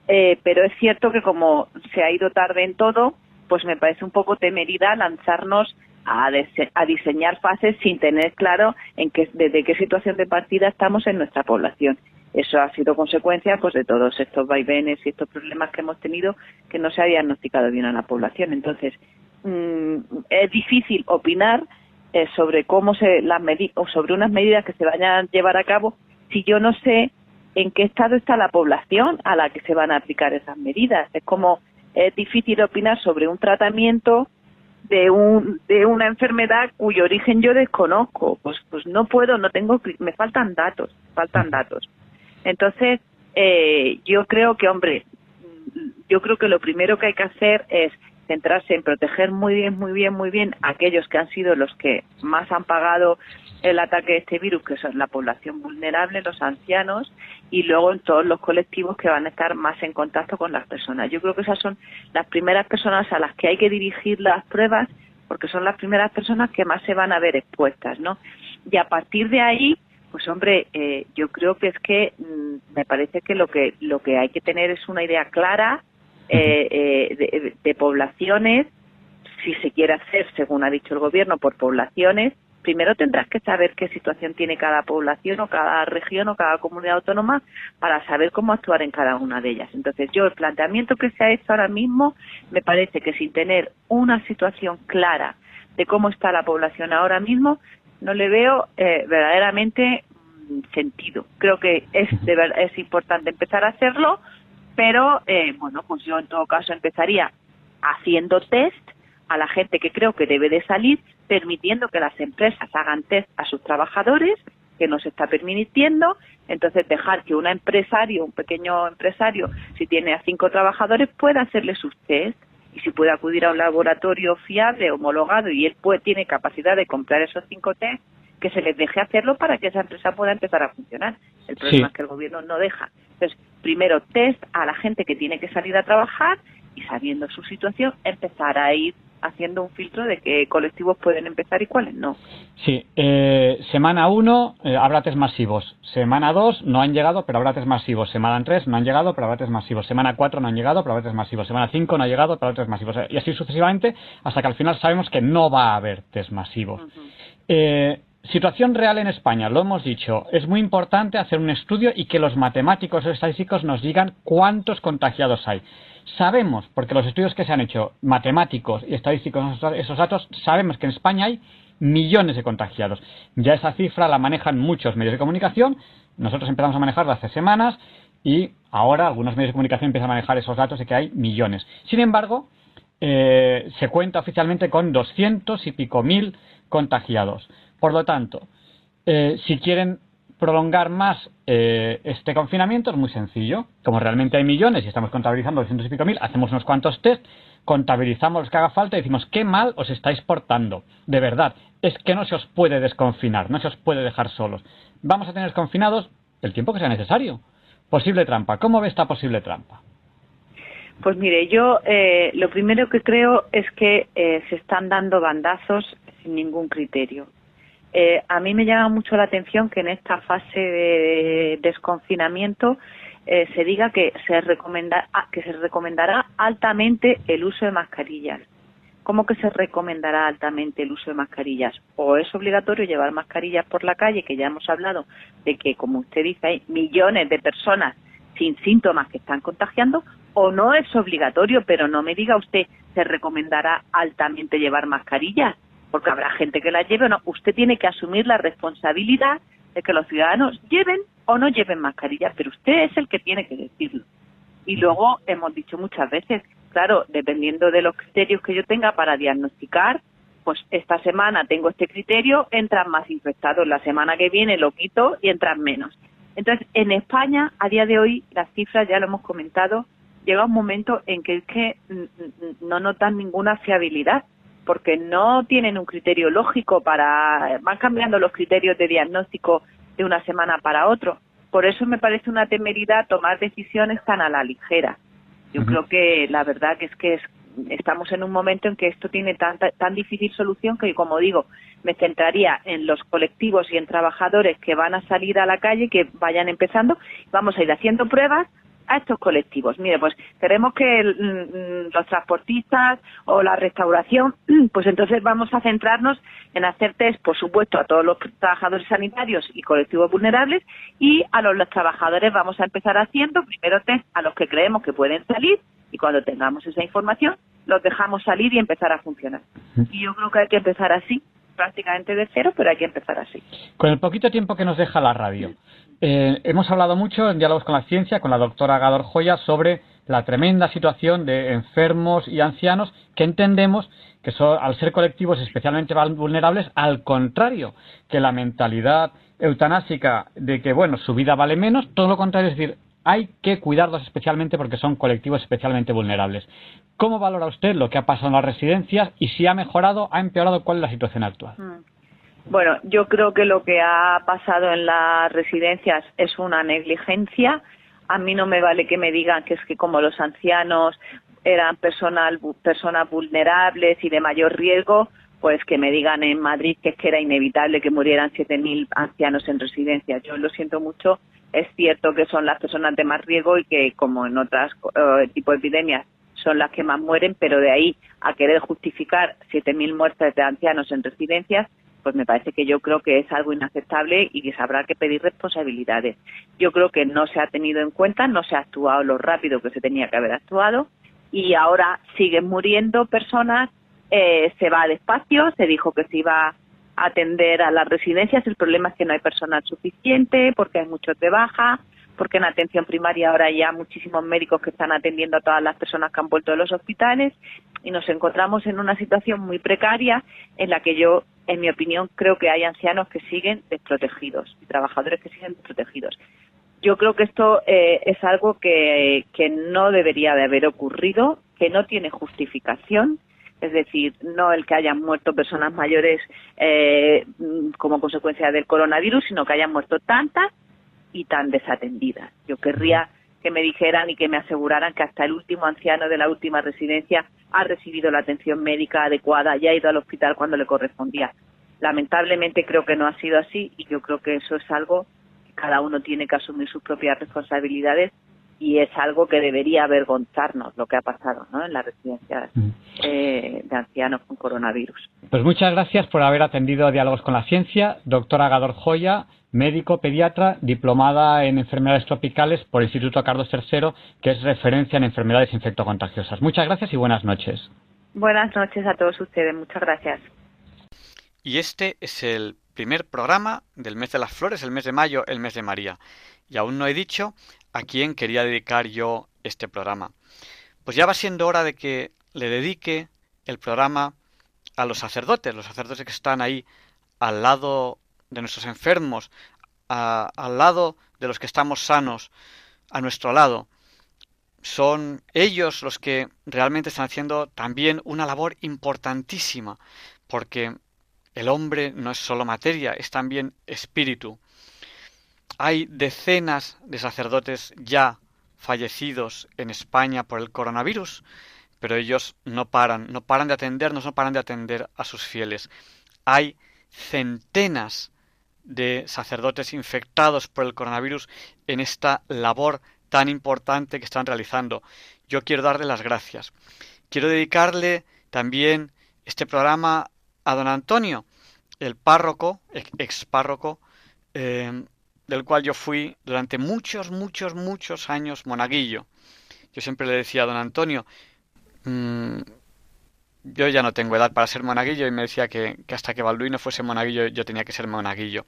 eh, pero es cierto que como se ha ido tarde en todo, pues me parece un poco temeridad lanzarnos a, a diseñar fases sin tener claro en qué, desde qué situación de partida estamos en nuestra población. Eso ha sido consecuencia pues de todos estos vaivenes y estos problemas que hemos tenido que no se ha diagnosticado bien a la población. Entonces, Mm, es difícil opinar eh, sobre cómo se las o sobre unas medidas que se vayan a llevar a cabo si yo no sé en qué estado está la población a la que se van a aplicar esas medidas. Es como es difícil opinar sobre un tratamiento de un de una enfermedad cuyo origen yo desconozco. Pues pues no puedo, no tengo, me faltan datos, faltan datos. Entonces eh, yo creo que hombre, yo creo que lo primero que hay que hacer es centrarse en proteger muy bien, muy bien, muy bien aquellos que han sido los que más han pagado el ataque de este virus, que son la población vulnerable, los ancianos, y luego en todos los colectivos que van a estar más en contacto con las personas. Yo creo que esas son las primeras personas a las que hay que dirigir las pruebas, porque son las primeras personas que más se van a ver expuestas, ¿no? Y a partir de ahí, pues hombre, eh, yo creo que es que mm, me parece que lo que lo que hay que tener es una idea clara eh, eh, de, poblaciones, si se quiere hacer, según ha dicho el gobierno, por poblaciones, primero tendrás que saber qué situación tiene cada población o cada región o cada comunidad autónoma para saber cómo actuar en cada una de ellas. Entonces, yo el planteamiento que se ha hecho ahora mismo me parece que sin tener una situación clara de cómo está la población ahora mismo, no le veo eh, verdaderamente mm, sentido. Creo que es, de es importante empezar a hacerlo, pero eh, bueno, pues yo en todo caso empezaría haciendo test a la gente que creo que debe de salir, permitiendo que las empresas hagan test a sus trabajadores, que no se está permitiendo, entonces dejar que un empresario, un pequeño empresario, si tiene a cinco trabajadores, pueda hacerle sus test. Y si puede acudir a un laboratorio fiable, homologado y él puede, tiene capacidad de comprar esos cinco test, que se les deje hacerlo para que esa empresa pueda empezar a funcionar. El problema es que el gobierno no deja. Entonces, primero test a la gente que tiene que salir a trabajar y sabiendo su situación empezar a ir haciendo un filtro de qué colectivos pueden empezar y cuáles no. Sí, eh, semana 1 eh, habrá test masivos, semana 2 no han llegado pero habrá test masivos, semana 3 no han llegado pero habrá test masivos, semana 4 no han llegado pero habrá test masivos, semana 5 no ha llegado pero habrá test masivos y así sucesivamente hasta que al final sabemos que no va a haber test masivos. eh, Situación real en España, lo hemos dicho. Es muy importante hacer un estudio y que los matemáticos o estadísticos nos digan cuántos contagiados hay. Sabemos, porque los estudios que se han hecho, matemáticos y estadísticos, esos datos, sabemos que en España hay millones de contagiados. Ya esa cifra la manejan muchos medios de comunicación. Nosotros empezamos a manejarla hace semanas y ahora algunos medios de comunicación empiezan a manejar esos datos de que hay millones. Sin embargo, eh, se cuenta oficialmente con doscientos y pico mil contagiados. Por lo tanto, eh, si quieren prolongar más eh, este confinamiento es muy sencillo. Como realmente hay millones y estamos contabilizando 200 y pico mil, hacemos unos cuantos test, contabilizamos los que haga falta y decimos qué mal os estáis portando. De verdad, es que no se os puede desconfinar, no se os puede dejar solos. Vamos a tener confinados el tiempo que sea necesario. Posible trampa. ¿Cómo ve esta posible trampa? Pues mire, yo eh, lo primero que creo es que eh, se están dando bandazos sin ningún criterio. Eh, a mí me llama mucho la atención que en esta fase de desconfinamiento eh, se diga que se, recomenda, ah, que se recomendará altamente el uso de mascarillas. ¿Cómo que se recomendará altamente el uso de mascarillas? O es obligatorio llevar mascarillas por la calle, que ya hemos hablado de que, como usted dice, hay millones de personas sin síntomas que están contagiando, o no es obligatorio, pero no me diga usted, se recomendará altamente llevar mascarillas porque habrá gente que la lleve o no. Usted tiene que asumir la responsabilidad de que los ciudadanos lleven o no lleven mascarilla, pero usted es el que tiene que decirlo. Y luego hemos dicho muchas veces, claro, dependiendo de los criterios que yo tenga para diagnosticar, pues esta semana tengo este criterio, entran más infectados, la semana que viene lo quito y entran menos. Entonces, en España, a día de hoy, las cifras ya lo hemos comentado, llega un momento en que es que no notan ninguna fiabilidad porque no tienen un criterio lógico para van cambiando los criterios de diagnóstico de una semana para otro. Por eso me parece una temeridad tomar decisiones tan a la ligera. Yo creo que la verdad que es que estamos en un momento en que esto tiene tanta, tan difícil solución que, como digo, me centraría en los colectivos y en trabajadores que van a salir a la calle, que vayan empezando. Vamos a ir haciendo pruebas a estos colectivos. Mire, pues queremos que mm, mm, los transportistas o la restauración, pues entonces vamos a centrarnos en hacer test, por supuesto, a todos los trabajadores sanitarios y colectivos vulnerables y a los, trabajadores vamos a empezar haciendo primero test a los que creemos que pueden salir y cuando tengamos esa información los dejamos salir y empezar a funcionar. Y yo creo que hay que empezar así, prácticamente de cero, pero hay que empezar así. Con el poquito tiempo que nos deja la radio, eh, hemos hablado mucho en Diálogos con la Ciencia con la doctora Gador Joya sobre la tremenda situación de enfermos y ancianos que entendemos que son, al ser colectivos especialmente vulnerables, al contrario que la mentalidad eutanásica de que, bueno, su vida vale menos, todo lo contrario, es decir, hay que cuidarlos especialmente porque son colectivos especialmente vulnerables. ¿Cómo valora usted lo que ha pasado en las residencias y si ha mejorado, ha empeorado, cuál es la situación actual? Mm. Bueno, yo creo que lo que ha pasado en las residencias es una negligencia. A mí no me vale que me digan que es que como los ancianos eran personas, personas vulnerables y de mayor riesgo, pues que me digan en Madrid que es que era inevitable que murieran 7.000 ancianos en residencia. Yo lo siento mucho. Es cierto que son las personas de más riesgo y que, como en otras uh, tipos de epidemias, son las que más mueren, pero de ahí a querer justificar 7.000 muertes de ancianos en residencias, pues me parece que yo creo que es algo inaceptable y que habrá que pedir responsabilidades. Yo creo que no se ha tenido en cuenta, no se ha actuado lo rápido que se tenía que haber actuado y ahora siguen muriendo personas, eh, se va despacio, se dijo que se iba atender a las residencias, el problema es que no hay personal suficiente porque hay muchos de baja, porque en atención primaria ahora ya muchísimos médicos que están atendiendo a todas las personas que han vuelto de los hospitales y nos encontramos en una situación muy precaria en la que yo, en mi opinión, creo que hay ancianos que siguen desprotegidos y trabajadores que siguen desprotegidos. Yo creo que esto eh, es algo que, no debería de haber ocurrido, que no tiene justificación, es decir, no el que hayan muerto personas mayores eh, como consecuencia del coronavirus, sino que hayan muerto tantas y tan desatendidas. Yo querría que me dijeran y que me aseguraran que hasta el último anciano de la última residencia ha recibido la atención médica adecuada y ha ido al hospital cuando le correspondía. Lamentablemente creo que no ha sido así y yo creo que eso es algo cada uno tiene que asumir sus propias responsabilidades y es algo que debería avergonzarnos lo que ha pasado ¿no? en las residencias mm. eh, de ancianos con coronavirus. Pues muchas gracias por haber atendido a Diálogos con la Ciencia, doctora Gador Joya, médico pediatra, diplomada en enfermedades tropicales por el Instituto Carlos III, que es referencia en enfermedades infectocontagiosas. Muchas gracias y buenas noches. Buenas noches a todos ustedes, muchas gracias. Y este es el primer programa del mes de las flores, el mes de mayo, el mes de María. Y aún no he dicho a quién quería dedicar yo este programa. Pues ya va siendo hora de que le dedique el programa a los sacerdotes, los sacerdotes que están ahí al lado de nuestros enfermos, al lado de los que estamos sanos, a nuestro lado. Son ellos los que realmente están haciendo también una labor importantísima, porque el hombre no es solo materia, es también espíritu. Hay decenas de sacerdotes ya fallecidos en España por el coronavirus, pero ellos no paran, no paran de atendernos, no paran de atender a sus fieles. Hay centenas de sacerdotes infectados por el coronavirus en esta labor tan importante que están realizando. Yo quiero darle las gracias. Quiero dedicarle también este programa a don Antonio, el párroco, ex párroco, eh, del cual yo fui durante muchos, muchos, muchos años monaguillo. Yo siempre le decía a don Antonio, mm, yo ya no tengo edad para ser monaguillo y me decía que, hasta que Balduino fuese monaguillo yo tenía que ser monaguillo.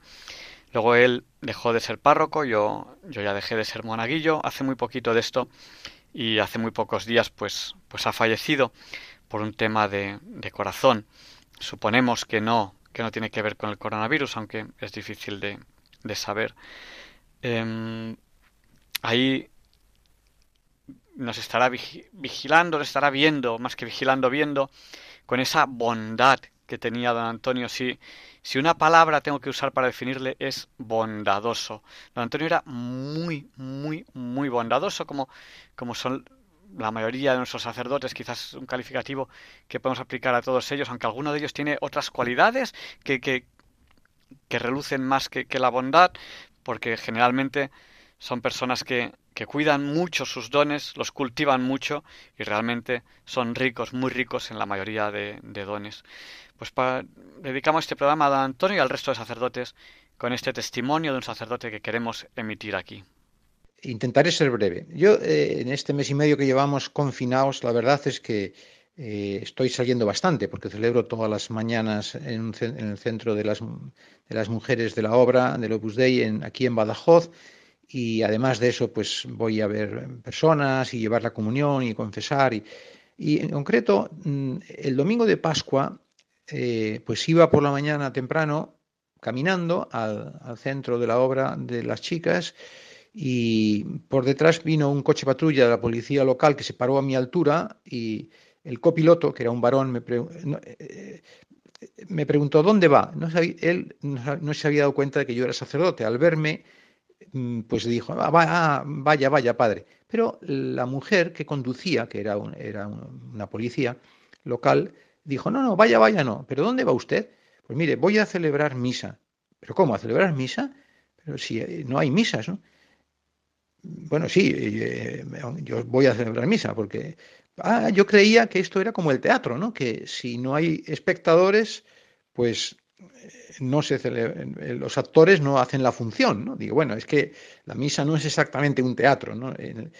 Luego él dejó de ser párroco, yo, yo ya dejé de ser monaguillo, hace muy poquito de esto y hace muy pocos días pues, pues ha fallecido por un tema de, de corazón. Suponemos que no, que no tiene que ver con el coronavirus, aunque es difícil de, de saber. Em, ahí nos estará vigilando, nos estará viendo, más que vigilando, viendo, con esa bondad que tenía don Antonio. Si, si una palabra tengo que usar para definirle es bondadoso. Don Antonio era muy, muy, muy bondadoso, como, como son la mayoría de nuestros sacerdotes, quizás un calificativo que podemos aplicar a todos ellos, aunque alguno de ellos tiene otras cualidades que, que, que relucen más que, la bondad, porque generalmente son personas que, cuidan mucho sus dones, los cultivan mucho y realmente son ricos, muy ricos en la mayoría de, de dones. Pues dedicamos este programa a don Antonio y al resto de sacerdotes con este testimonio de un sacerdote que queremos emitir aquí. Intentaré ser breve. Yo, eh, en este mes y medio que llevamos confinados, la verdad es que eh, estoy saliendo bastante, porque celebro todas las mañanas en, el centro de las, mujeres de la obra, del Opus Dei, aquí en Badajoz, y además de eso, pues voy a ver personas y llevar la comunión y confesar. Y, y en concreto, mm, el domingo de Pascua, eh, pues iba por la mañana temprano caminando al, al centro de la obra de las chicas, y por detrás vino un coche patrulla de la policía local que se paró a mi altura y el copiloto, que era un varón, me, eh, me preguntó, ¿dónde va? No él no se había dado cuenta de que yo era sacerdote. Al verme, mm, pues dijo, ah, ah, vaya, vaya, padre. Pero la mujer que conducía, que era, una policía local, dijo, no, no, vaya, vaya, no. ¿Pero dónde va usted? Pues mire, voy a celebrar misa. ¿Pero cómo? ¿A celebrar misa? Pero si eh, no hay misas, ¿no? Bueno, sí, eh, yo voy a celebrar misa porque ah, yo creía que esto era como el teatro, ¿no? Que si no hay espectadores, pues eh, no se los actores no hacen la función, ¿no? Digo, bueno, es que la misa no es exactamente un teatro, ¿no? En,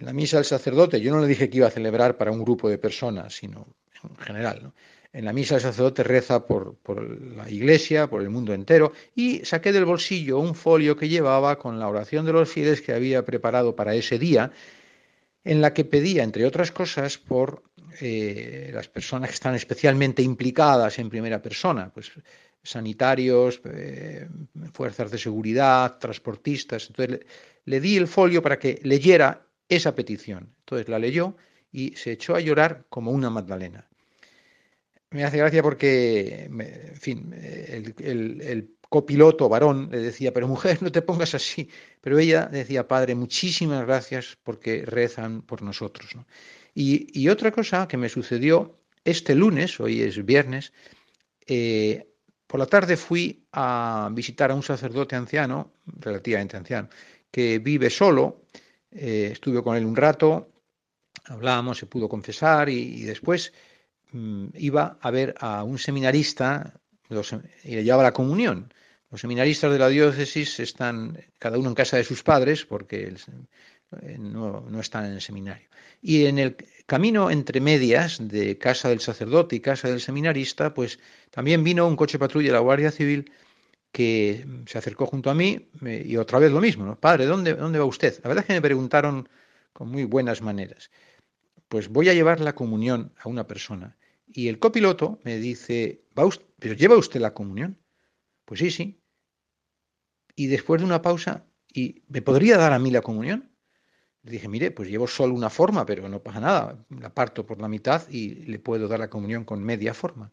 la misa del sacerdote yo no le dije que iba a celebrar para un grupo de personas, sino en general. En la misa el sacerdote reza por, la iglesia, por el mundo entero, y saqué del bolsillo un folio que llevaba con la oración de los fieles que había preparado para ese día, en la que pedía, entre otras cosas, por eh, las personas que están especialmente implicadas en primera persona, pues sanitarios, eh, fuerzas de seguridad, transportistas. Entonces le di el folio para que leyera esa petición. Entonces la leyó y se echó a llorar como una Magdalena me hace gracia porque, en fin, el, copiloto varón le decía, pero mujer, no te pongas así. Pero ella decía, padre, muchísimas gracias porque rezan por nosotros. Y, otra cosa que me sucedió este lunes, hoy es viernes, eh, por la tarde fui a visitar a un sacerdote anciano, relativamente anciano, que vive solo. Eh, estuve con él un rato, hablábamos, se pudo confesar y después Mm, iba a ver a un seminarista y le llevaba la comunión. Los seminaristas de la diócesis están cada uno en casa de sus padres porque eh, no, están en el seminario. Y en el camino entre medias de casa del sacerdote y casa del seminarista, pues también vino un coche patrulla de la Guardia Civil que se acercó junto a mí y otra vez lo mismo, Padre, ¿dónde, ¿dónde va usted? La verdad es que me preguntaron con muy buenas maneras. Pues voy a llevar la comunión a una persona y el copiloto me dice, ¿Va ¿pero lleva usted la comunión? Pues sí, sí. Y después de una pausa, ¿y me podría dar a mí la comunión? Le dije, mire, pues llevo solo una forma, pero no pasa nada. La parto por la mitad y le puedo dar la comunión con media forma.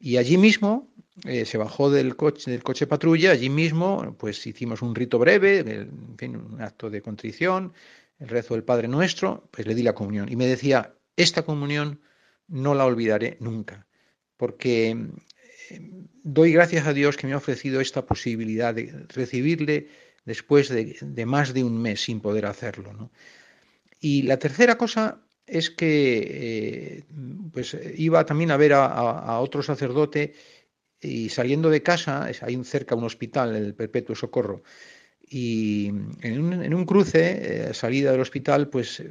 Y allí mismo eh, se bajó del coche, del coche patrulla, allí mismo pues hicimos un rito breve, en fin, un acto de contrición, el rezo del Padre Nuestro, pues le di la comunión. Y me decía, esta comunión no la olvidaré nunca, porque doy gracias a Dios que me ha ofrecido esta posibilidad de recibirle después de, más de un mes sin poder hacerlo. Y la tercera cosa es que eh, pues iba también a ver a, otro sacerdote y saliendo de casa, hay cerca un hospital, el Perpetuo Socorro, y en un, cruce, eh, salida del hospital, pues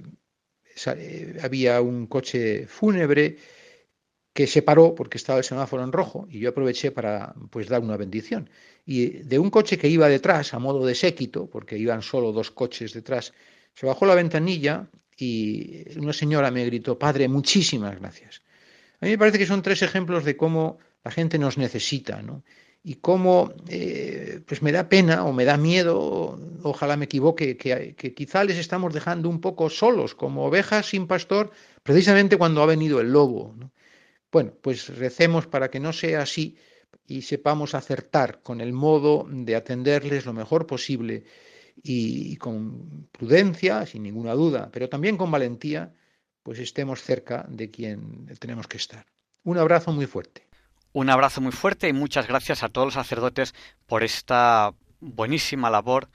eh, había un coche fúnebre que se paró porque estaba el semáforo en rojo y yo aproveché para pues dar una bendición. Y de un coche que iba detrás a modo de séquito, porque iban solo dos coches detrás, se bajó la ventanilla y una señora me gritó, Padre, muchísimas gracias. A mí me parece que son tres ejemplos de cómo la gente nos necesita, ¿no? y cómo eh, pues me da pena o me da miedo, ojalá me equivoque, que, quizá les estamos dejando un poco solos, como ovejas sin pastor, precisamente cuando ha venido el lobo. Bueno, pues recemos para que no sea así y sepamos acertar con el modo de atenderles lo mejor posible y, y con prudencia, sin ninguna duda, pero también con valentía, pues estemos cerca de quien tenemos que estar. Un abrazo muy fuerte. Un abrazo muy fuerte y muchas gracias a todos los sacerdotes por esta buenísima labor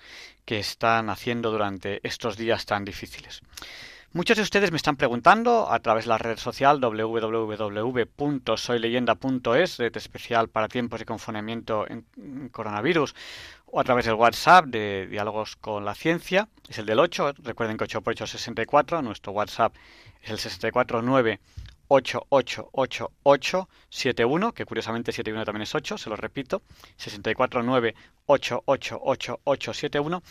que están haciendo durante estos días tan difíciles. Muchos de ustedes me están preguntando a través de la red social www.soyleyenda.es, red especial para tiempos de confinamiento en coronavirus, o a través del WhatsApp de Diálogos con la Ciencia, es el del 8, recuerden que 8 por 8 es 64, nuestro WhatsApp es el 649 888871, que curiosamente 71 también es 8, se lo repito, 649888871.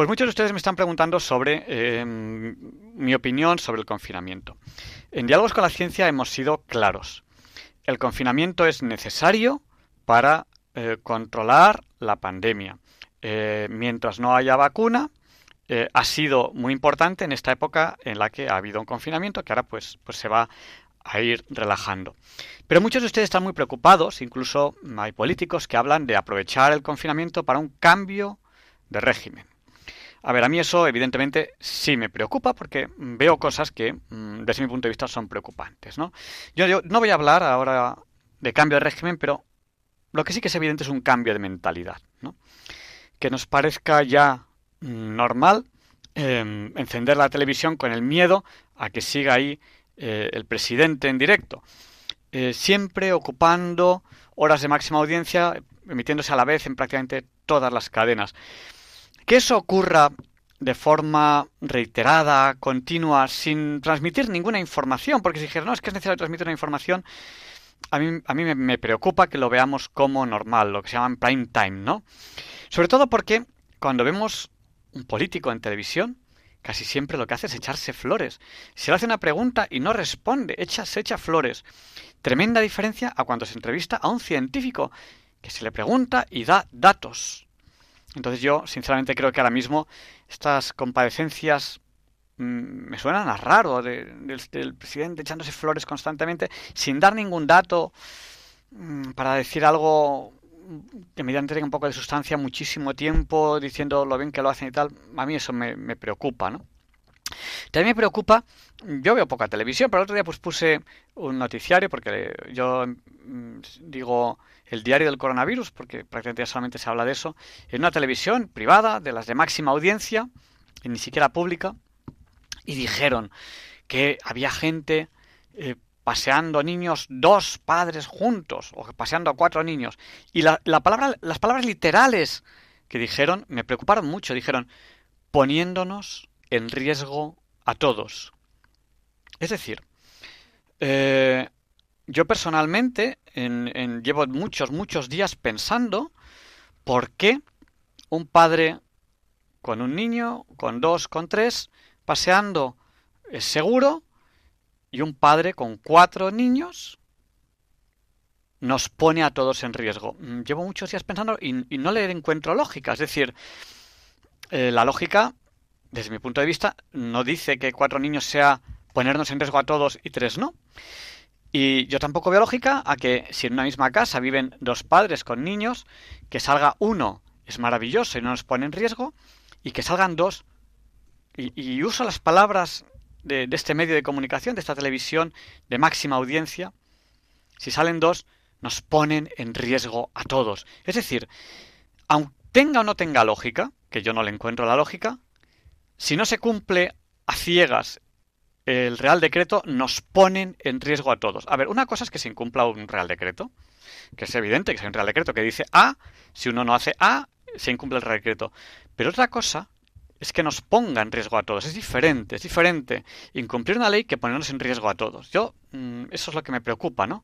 Pues muchos de ustedes me están preguntando sobre em, mi opinión sobre el confinamiento. En Diálogos con la Ciencia hemos sido claros. El confinamiento es necesario para eh, controlar la pandemia. eh, mientras no haya vacuna, eh, ha sido muy importante en esta época en la que ha habido un confinamiento que ahora pues, pues se va a ir relajando. Pero muchos de ustedes están muy preocupados, incluso hay políticos que hablan de aprovechar el confinamiento para un cambio de régimen. A ver, a mí eso evidentemente sí me preocupa porque veo cosas que mm, desde mi punto de vista son preocupantes. ¿no? Yo, no voy a hablar ahora de cambio de régimen, pero lo que sí que es evidente es un cambio de mentalidad. ¿no? Que nos parezca ya normal em, encender la televisión con el miedo a que siga ahí eh, el presidente en directo. Eh, siempre ocupando horas de máxima audiencia, emitiéndose a la vez en prácticamente todas las cadenas. Que eso ocurra de forma reiterada, continua, sin transmitir ninguna información, porque si dijeron, no, es que es necesario transmitir una información, a mí, a mí me, me, preocupa que lo veamos como normal, lo que se llama prime time, ¿no? Sobre todo porque cuando vemos un político en televisión, casi siempre lo que hace es echarse flores. Se le hace una pregunta y no responde, echa, se echa flores. Tremenda diferencia a cuando se entrevista a un científico que se le pregunta y da datos. Entonces yo, sinceramente, creo que ahora mismo estas comparecencias mm, me suenan a raro del presidente echándose flores constantemente sin dar ningún dato mm, para decir algo que mediante tenga un poco de sustancia muchísimo tiempo diciendo lo bien que lo hacen y tal. A mí eso me, me preocupa, ¿no? También me preocupa, yo veo poca televisión, pero el otro día pues puse un noticiario porque yo mm, digo el diario del coronavirus, porque prácticamente solamente se habla de eso, en una televisión privada, de las de máxima audiencia, y ni siquiera pública, y dijeron que había gente eh, paseando niños, dos padres juntos, o paseando a cuatro niños. Y la, la palabra, las palabras literales que dijeron me preocuparon mucho, dijeron poniéndonos en riesgo a todos. Es decir, eh, yo personalmente en, llevo muchos, muchos días pensando por qué un padre con un niño, con dos, con tres, paseando es seguro y un padre con cuatro niños nos pone a todos en riesgo. Mm, llevo muchos días pensando y, no le encuentro lógica. Es decir, eh, la lógica desde mi punto de vista, no dice que cuatro niños sea ponernos en riesgo a todos y tres no. Y yo tampoco veo lógica a que si en una misma casa viven dos padres con niños, que salga uno es maravilloso y no nos pone en riesgo, y que salgan dos. Y, uso las palabras de, de, este medio de comunicación, de esta televisión de máxima audiencia. Si salen dos, nos ponen en riesgo a todos. Es decir, aunque tenga o no tenga lógica, que yo no le encuentro la lógica, si no se cumple a ciegas el Real Decreto, nos ponen en riesgo a todos. A ver, una cosa es que se incumpla un Real Decreto, que es evidente que es un Real Decreto que dice A, si uno no hace A, se incumple el Real Decreto. Pero otra cosa es que nos ponga en riesgo a todos. Es diferente, es diferente incumplir una ley que ponernos en riesgo a todos. Yo, mm, eso es lo que me preocupa, ¿no?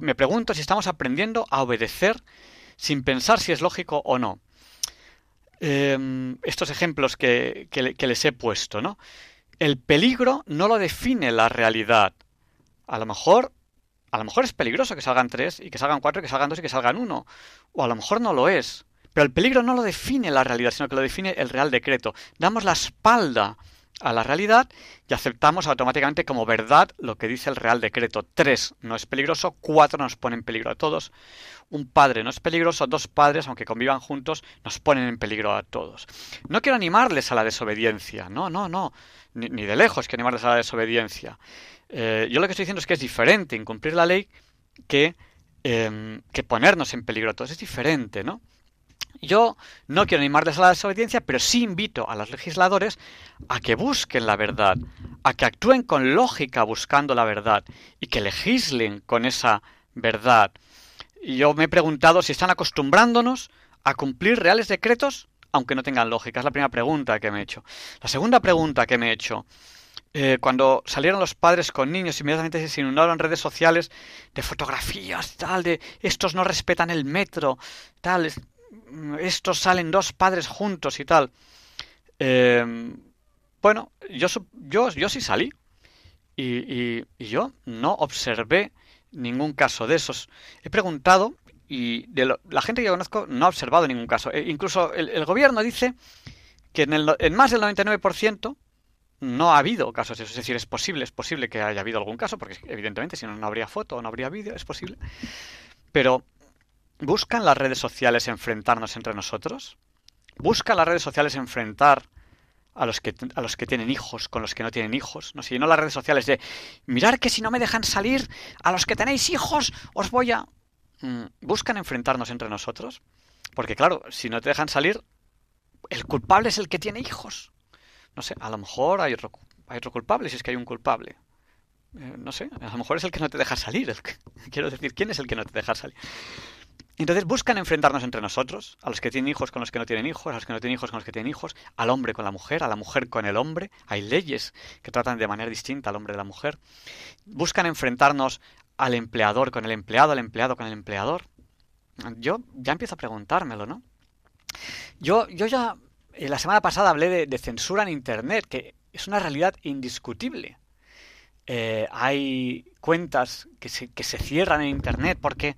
Me, pregunto si estamos aprendiendo a obedecer sin pensar si es lógico o no. Em, estos ejemplos que, les he puesto, ¿no? El peligro no lo define la realidad. A lo mejor, a lo mejor es peligroso que salgan tres y que salgan cuatro y que salgan dos y que salgan uno. O a lo mejor no lo es. Pero el peligro no lo define la realidad, sino que lo define el Real Decreto. Damos la espalda a la realidad y aceptamos automáticamente como verdad lo que dice el Real Decreto. Tres no es peligroso, cuatro nos pone en peligro a todos. Un padre no es peligroso, dos padres, aunque convivan juntos, nos ponen en peligro a todos. No quiero animarles a la desobediencia, no, no, no, ni, de lejos quiero animarles a la desobediencia. Eh, yo lo que estoy diciendo es que es diferente incumplir la ley que, em, que ponernos en peligro a todos. Es diferente, ¿no? Yo no quiero animarles a la desobediencia, pero sí invito a los legisladores a que busquen la verdad, a que actúen con lógica buscando la verdad y que legislen con esa verdad. Yo me he preguntado si están acostumbrándonos a cumplir reales decretos aunque no tengan lógica. Es la primera pregunta que me he hecho. La segunda pregunta que me he hecho. Eh, cuando salieron los padres con niños, inmediatamente se inundaron redes sociales de fotografías, tal, de estos no respetan el metro, tal estos salen dos padres juntos y tal. Em, bueno, yo, yo, yo sí salí. Y, yo no observé ningún caso de esos. He preguntado y de la gente que yo conozco no ha observado ningún caso. E incluso el, gobierno dice que en, el, en más del 99% no ha habido casos Es decir, es posible, es posible que haya habido algún caso, porque evidentemente si no, no habría foto no habría vídeo, es posible. Pero, ¿buscan las redes sociales enfrentarnos entre nosotros? ¿Buscan las redes sociales enfrentar a los que a los que tienen hijos con los que no tienen hijos, no si no las redes sociales de mirar que si no me dejan salir a los que tenéis hijos os voy a mm, buscan enfrentarnos entre nosotros, porque claro, si no te dejan salir el culpable es el que tiene hijos. No sé, a lo mejor hay otro hay otro culpable si es que hay un culpable. Eh, no sé, a lo mejor es el que no te deja salir. quiero decir, ¿quién es el que no te deja salir? Entonces buscan enfrentarnos entre nosotros, a los que tienen hijos con los que no tienen hijos, a los que no tienen hijos con los que tienen hijos, al hombre con la mujer, a la mujer con el hombre. Hay leyes que tratan de manera distinta al hombre y la mujer. Buscan enfrentarnos al empleador con el empleado, al empleado con el empleador. Yo ya empiezo a preguntármelo, ¿no? Yo, yo ya eh, la semana pasada hablé de, censura en Internet, que es una realidad indiscutible. Eh, hay cuentas que se, que se cierran en Internet porque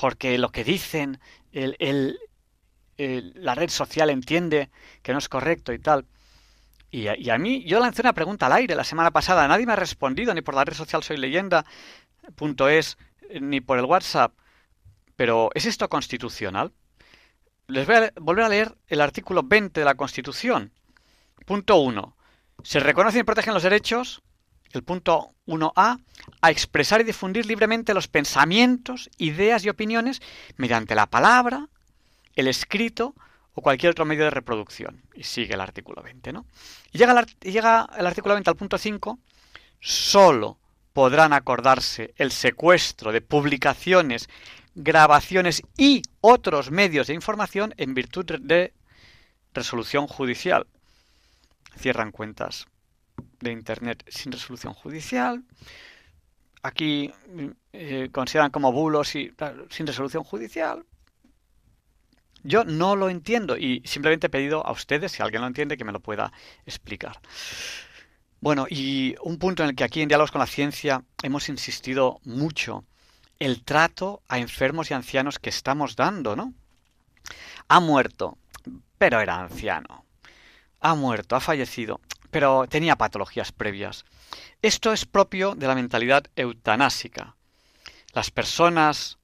porque lo que dicen el, la red social entiende que no es correcto y tal. Y a, mí, yo lancé una pregunta al aire la semana pasada, nadie me ha respondido, ni por la red social soy leyenda.es, ni por el WhatsApp. Pero, ¿es esto constitucional? Les voy a volver a leer el artículo 20 de la Constitución. Punto 1. Se reconocen y protegen los derechos el punto 1a, a expresar y difundir libremente los pensamientos, ideas y opiniones mediante la palabra, el escrito o cualquier otro medio de reproducción. Y sigue el artículo 20, ¿no? Y llega llega el artículo 20 al punto 5, solo podrán acordarse el secuestro de publicaciones, grabaciones y otros medios de información en virtud de resolución judicial. Cierran cuentas de Internet sin resolución judicial. Aquí eh, consideran como bulos y sin resolución judicial. Yo no lo entiendo y simplemente he pedido a ustedes, si alguien lo entiende, que me lo pueda explicar. Bueno, y un punto en el que aquí en Diálogos con la Ciencia hemos insistido mucho, el trato a enfermos y ancianos que estamos dando, ¿no? Ha muerto, pero era anciano. Ha muerto, ha fallecido, pero tenía patologías previas. Esto es propio de la mentalidad eutanásica. Las personas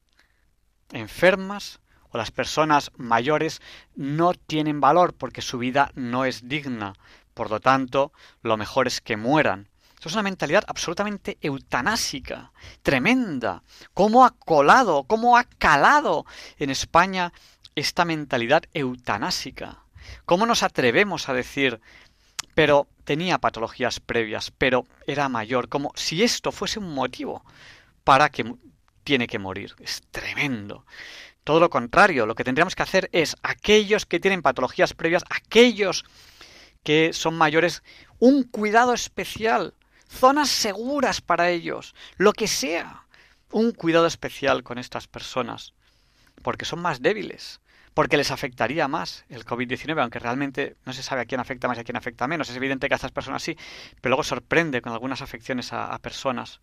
enfermas o las personas mayores no tienen valor porque su vida no es digna. Por lo tanto, lo mejor es que mueran. Esto es una mentalidad absolutamente eutanásica, tremenda. ¿Cómo ha colado, cómo ha calado en España esta mentalidad eutanásica? ¿Cómo nos atrevemos a decir pero tenía patologías previas, pero era mayor, como si esto fuese un motivo para que tiene que morir. Es tremendo. Todo lo contrario, lo que tendríamos que hacer es aquellos que tienen patologías previas, aquellos que son mayores, un cuidado especial, zonas seguras para ellos, lo que sea, un cuidado especial con estas personas, porque son más débiles, porque les afectaría más el COVID-19, aunque realmente no se sabe a quién afecta más y a quién afecta menos. Es evidente que a estas personas sí, pero luego sorprende con algunas afecciones a, personas.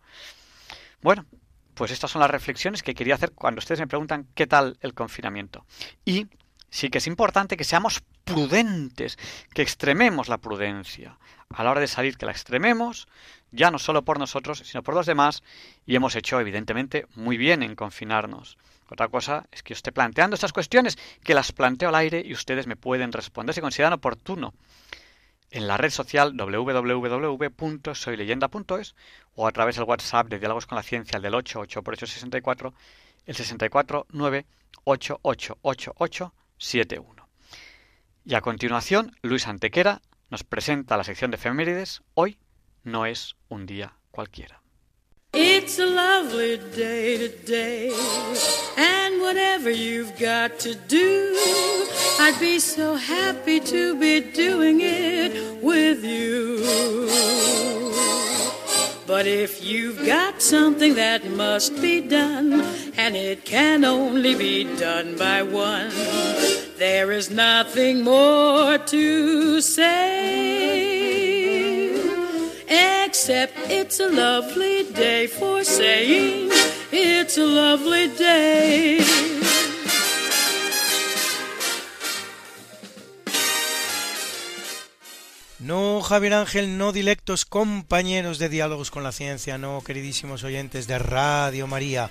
Bueno, pues estas son las reflexiones que quería hacer cuando ustedes me preguntan qué tal el confinamiento. Y sí que es importante que seamos prudentes, que extrememos la prudencia. A la hora de salir, que la extrememos, ya no solo por nosotros, sino por los demás, y hemos hecho, evidentemente, muy bien en confinarnos. Otra cosa es que yo esté planteando estas cuestiones, que las planteo al aire y ustedes me pueden responder si consideran oportuno en la red social www.soyleyenda.es o a través del WhatsApp de Diálogos con la Ciencia, el del 88 por 864, el 649888871. Y a continuación, Luis Antequera nos presenta la sección de efemérides. Hoy no es un día cualquiera. It's a lovely day today, and whatever you've got to do, I'd be so happy to be doing it with you. But if you've got something that must be done, and it can only be done by one, there is nothing more to say except it's a lovely day for saying it's a lovely day. No, Javier Ángel, no dilectos compañeros de diálogos con la ciencia, no, queridísimos oyentes de Radio María.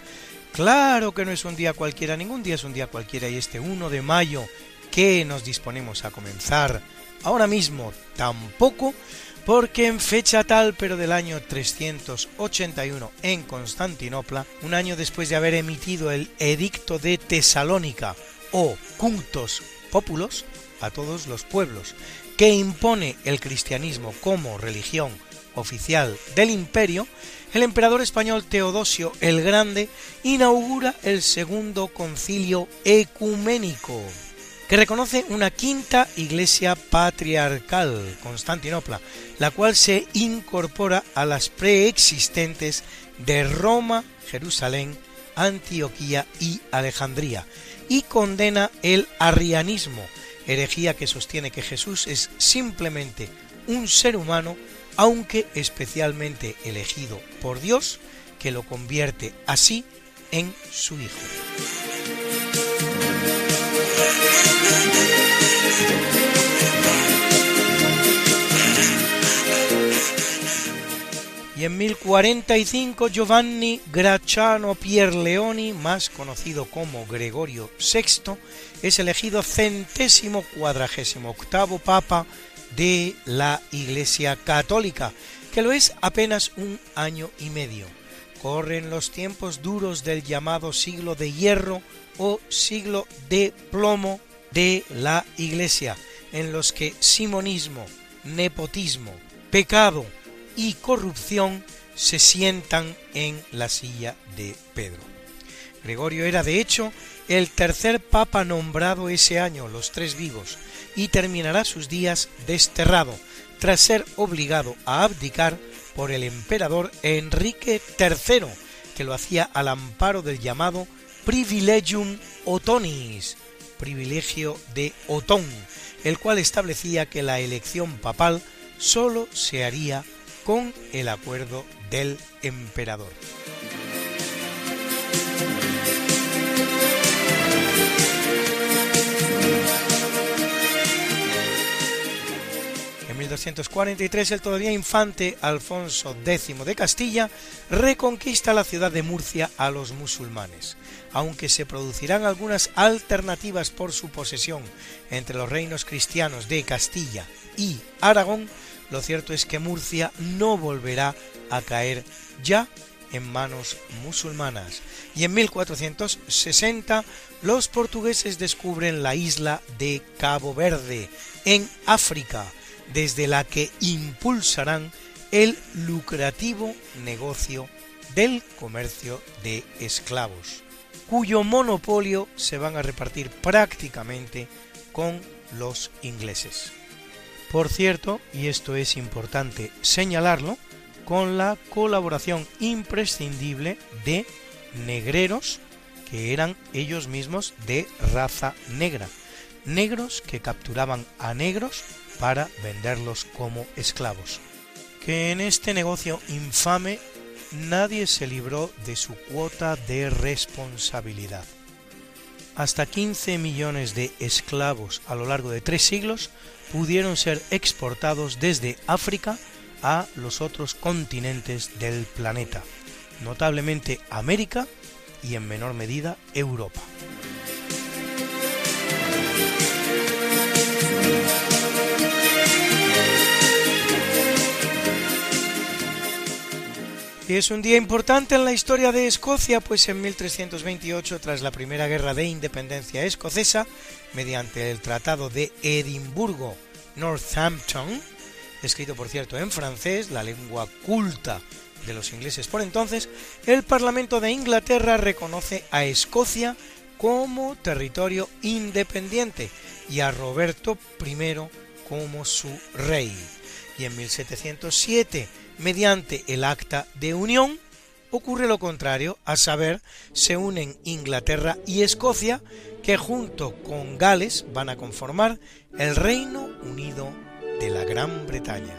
Claro que no es un día cualquiera, ningún día es un día cualquiera y este 1 de mayo que nos disponemos a comenzar ahora mismo tampoco, porque en fecha tal pero del año 381 en Constantinopla, un año después de haber emitido el Edicto de Tesalónica o Cultos Populos a todos los pueblos, que impone el cristianismo como religión oficial del imperio, el emperador español Teodosio el Grande inaugura el segundo concilio ecuménico, que reconoce una quinta iglesia patriarcal, Constantinopla, la cual se incorpora a las preexistentes de Roma, Jerusalén, Antioquía y Alejandría, y condena el arrianismo, herejía que sostiene que Jesús es simplemente un ser humano, aunque especialmente elegido por Dios, que lo convierte así en su Hijo. Y en 1045 Giovanni Gracciano Pierleoni, más conocido como Gregorio VI, es elegido centésimo cuadragésimo octavo papa de la Iglesia Católica, que lo es apenas un año y medio. Corren los tiempos duros del llamado siglo de hierro o siglo de plomo de la Iglesia, en los que simonismo, nepotismo, pecado, y corrupción se sientan en la silla de Pedro. Gregorio era de hecho el tercer papa nombrado ese año, los tres vivos, y terminará sus días desterrado, tras ser obligado a abdicar por el emperador Enrique III, que lo hacía al amparo del llamado Privilegium Otonis, privilegio de Otón, el cual establecía que la elección papal sólo se haría con el acuerdo del emperador. En 1243 el todavía infante Alfonso X de Castilla reconquista la ciudad de Murcia a los musulmanes. Aunque se producirán algunas alternativas por su posesión entre los reinos cristianos de Castilla y Aragón, lo cierto es que Murcia no volverá a caer ya en manos musulmanas y en 1460 los portugueses descubren la isla de Cabo Verde en África, desde la que impulsarán el lucrativo negocio del comercio de esclavos, cuyo monopolio se van a repartir prácticamente con los ingleses. Por cierto, y esto es importante señalarlo, con la colaboración imprescindible de negreros que eran ellos mismos de raza negra, negros que capturaban a negros para venderlos como esclavos. Que en este negocio infame nadie se libró de su cuota de responsabilidad. Hasta 15 millones de esclavos a lo largo de tres siglos pudieron ser exportados desde África a los otros continentes del planeta, notablemente América y en menor medida Europa. Es un día importante en la historia de Escocia, pues en 1328, tras la primera guerra de independencia escocesa, mediante el Tratado de Edimburgo Northampton, escrito por cierto en francés, la lengua culta de los ingleses por entonces, el Parlamento de Inglaterra reconoce a Escocia como territorio independiente y a Roberto I como su rey. Y en 1707, mediante el Acta de Unión, ocurre lo contrario, a saber, se unen Inglaterra y Escocia, que junto con Gales van a conformar el Reino Unido de la Gran Bretaña.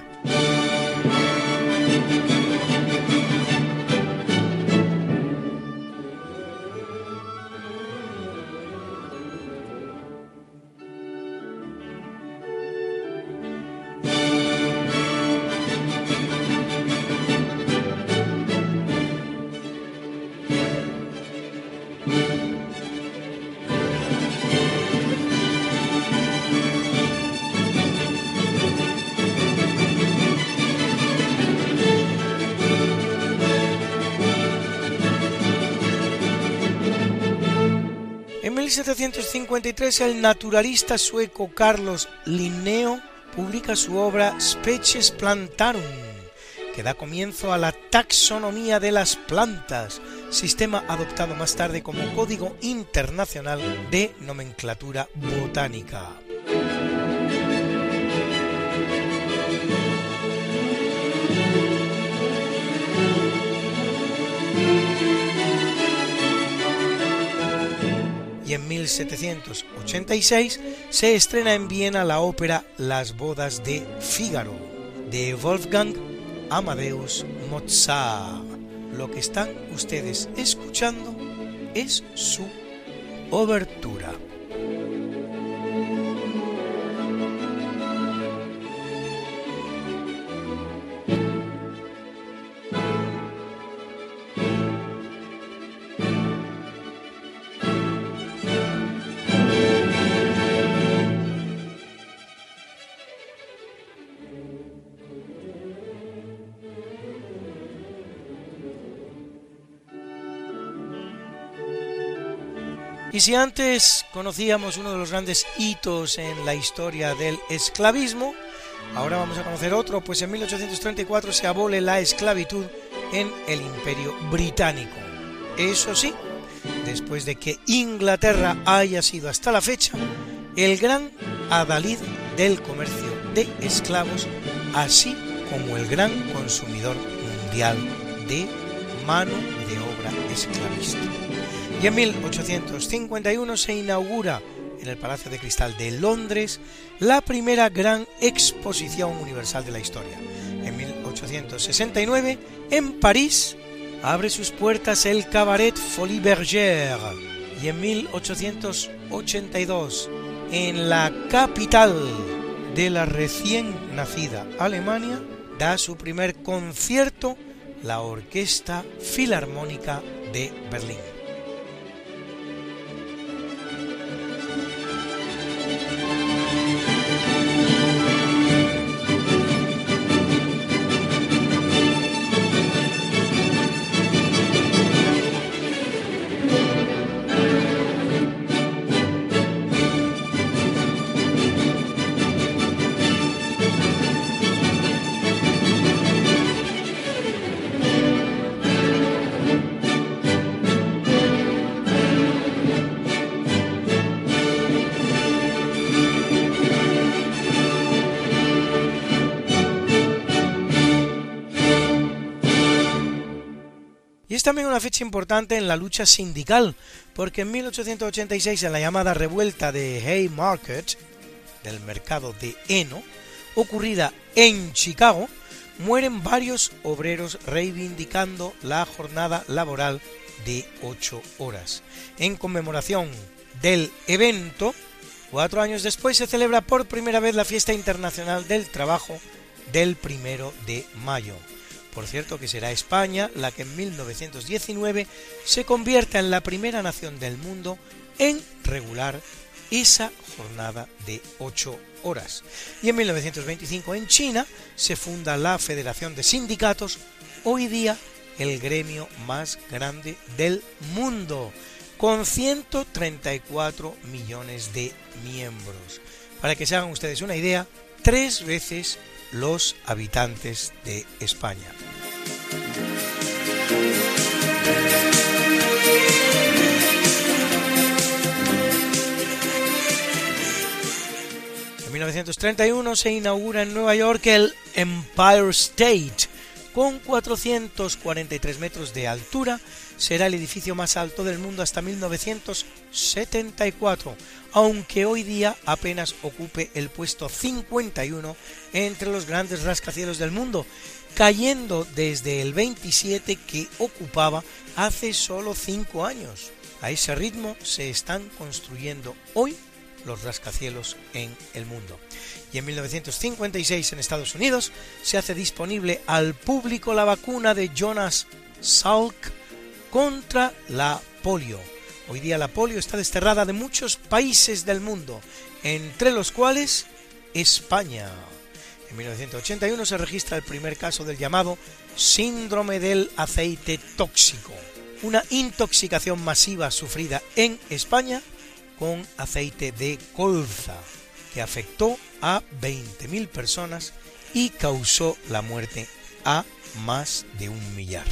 1753 el naturalista sueco Carlos Linneo publica su obra Species Plantarum, que da comienzo a la taxonomía de las plantas, sistema adoptado más tarde como Código Internacional de Nomenclatura Botánica. En 1786 se estrena en Viena la ópera Las bodas de Fígaro de Wolfgang Amadeus Mozart. Lo que están ustedes escuchando es su obertura. Y si antes conocíamos uno de los grandes hitos en la historia del esclavismo, ahora vamos a conocer otro, pues en 1834 se abole la esclavitud en el Imperio Británico. Eso sí, después de que Inglaterra haya sido hasta la fecha el gran adalid del comercio de esclavos, así como el gran consumidor mundial de mano de obra esclavista y en 1851 se inaugura en el Palacio de Cristal de Londres la primera gran exposición universal de la historia. En 1869, en París, abre sus puertas el Cabaret Folie Bergère y en 1882, en la capital de la recién nacida Alemania, da su primer concierto la Orquesta Filarmónica de Berlín. También una fecha importante en la lucha sindical, porque en 1886, en la llamada revuelta de Haymarket, del mercado de heno, ocurrida en Chicago, mueren varios obreros reivindicando la jornada laboral de 8 horas. En conmemoración del evento, cuatro años después se celebra por primera vez la fiesta internacional del trabajo del primero de mayo. Por cierto que será España la que en 1919 se convierta en la primera nación del mundo en regular esa jornada de 8 horas. Y en 1925 en China se funda la Federación de Sindicatos, hoy día el gremio más grande del mundo, con 134 millones de miembros. Para que se hagan ustedes una idea, tres veces los habitantes de España. En 1931 se inaugura en Nueva York el Empire State, con 443 metros de altura, será el edificio más alto del mundo hasta 1974, aunque hoy día apenas ocupe el puesto 51 entre los grandes rascacielos del mundo, cayendo desde el 27 que ocupaba hace solo 5 años. A ese ritmo se están construyendo hoy los rascacielos en el mundo. Y en 1956 en Estados Unidos se hace disponible al público la vacuna de Jonas Salk contra la polio. Hoy día la polio está desterrada de muchos países del mundo, entre los cuales España. En 1981 se registra el primer caso del llamado síndrome del aceite tóxico, una intoxicación masiva sufrida en España con aceite de colza, que afectó a 20.000 personas y causó la muerte a más de un millar.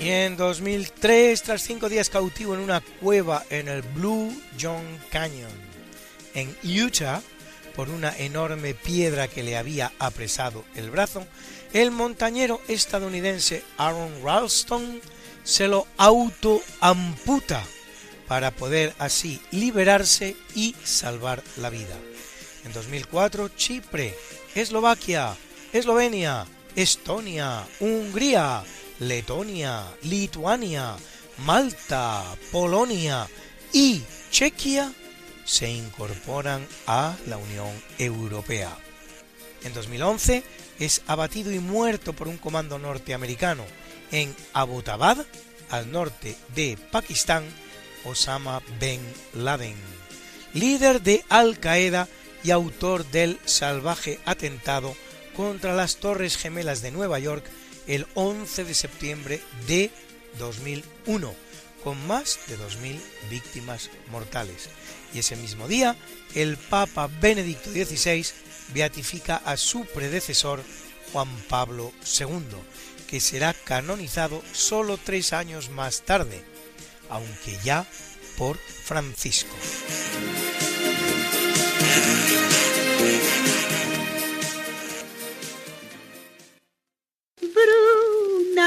Y en 2003, tras cinco días cautivo en una cueva en el Blue John Canyon, en Utah, por una enorme piedra que le había apresado el brazo, el montañero estadounidense Aaron Ralston se lo autoamputa para poder así liberarse y salvar la vida. En 2004, Chipre, Eslovaquia, Eslovenia, Estonia, Hungría, Letonia, Lituania, Malta, Polonia y Chequia se incorporan a la Unión Europea. En 2011 es abatido y muerto por un comando norteamericano en Abbottabad, al norte de Pakistán, Osama Ben Laden, líder de Al Qaeda y autor del salvaje atentado contra las Torres Gemelas de Nueva York el 11 de septiembre de 2001, con más de 2.000 víctimas mortales. Y ese mismo día, el Papa Benedicto XVI beatifica a su predecesor Juan Pablo II, que será canonizado solo tres años más tarde, aunque ya por Francisco.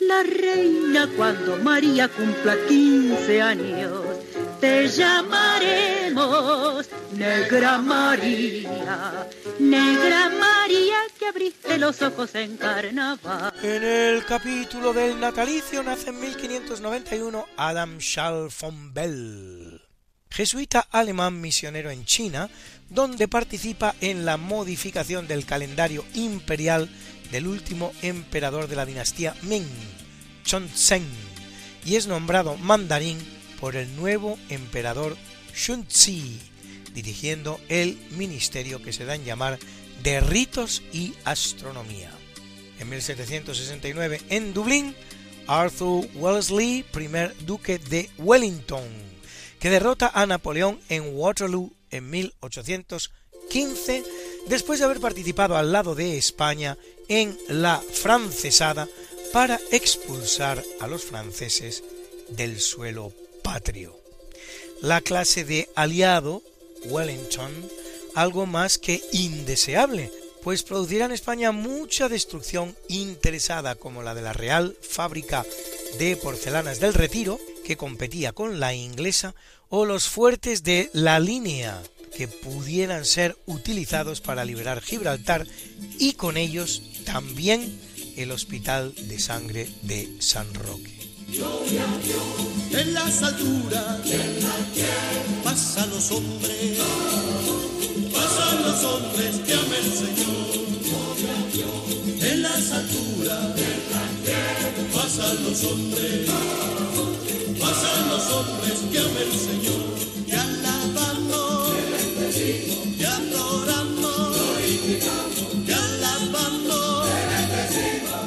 la reina cuando María cumpla 15 años te llamaremos Negra María, Negra María que abriste los ojos en carnaval. En el capítulo del natalicio nace en 1591 Adam Schall von Bell, jesuita alemán misionero en China, donde participa en la modificación del calendario imperial del último emperador de la dinastía Ming, Chongzhen, y es nombrado mandarín por el nuevo emperador Shunzi, dirigiendo el ministerio que se da en llamar de ritos y astronomía. En 1769, en Dublín, Arthur Wellesley, primer duque de Wellington, que derrota a Napoleón en Waterloo en 1815, después de haber participado al lado de España en la francesada para expulsar a los franceses del suelo patrio. La clase de aliado, Wellington, algo más que indeseable, pues producirá en España mucha destrucción interesada como la de la Real Fábrica de Porcelanas del Retiro, que competía con la inglesa, o los fuertes de la línea, que pudieran ser utilizados para liberar Gibraltar, y con ellos también el Hospital de Sangre de San Roque. Los hombres, pasan los hombres el Señor. En los hombres, pasan los hombres que ama el Señor. Y alabamos, y adoramos, y alabamos,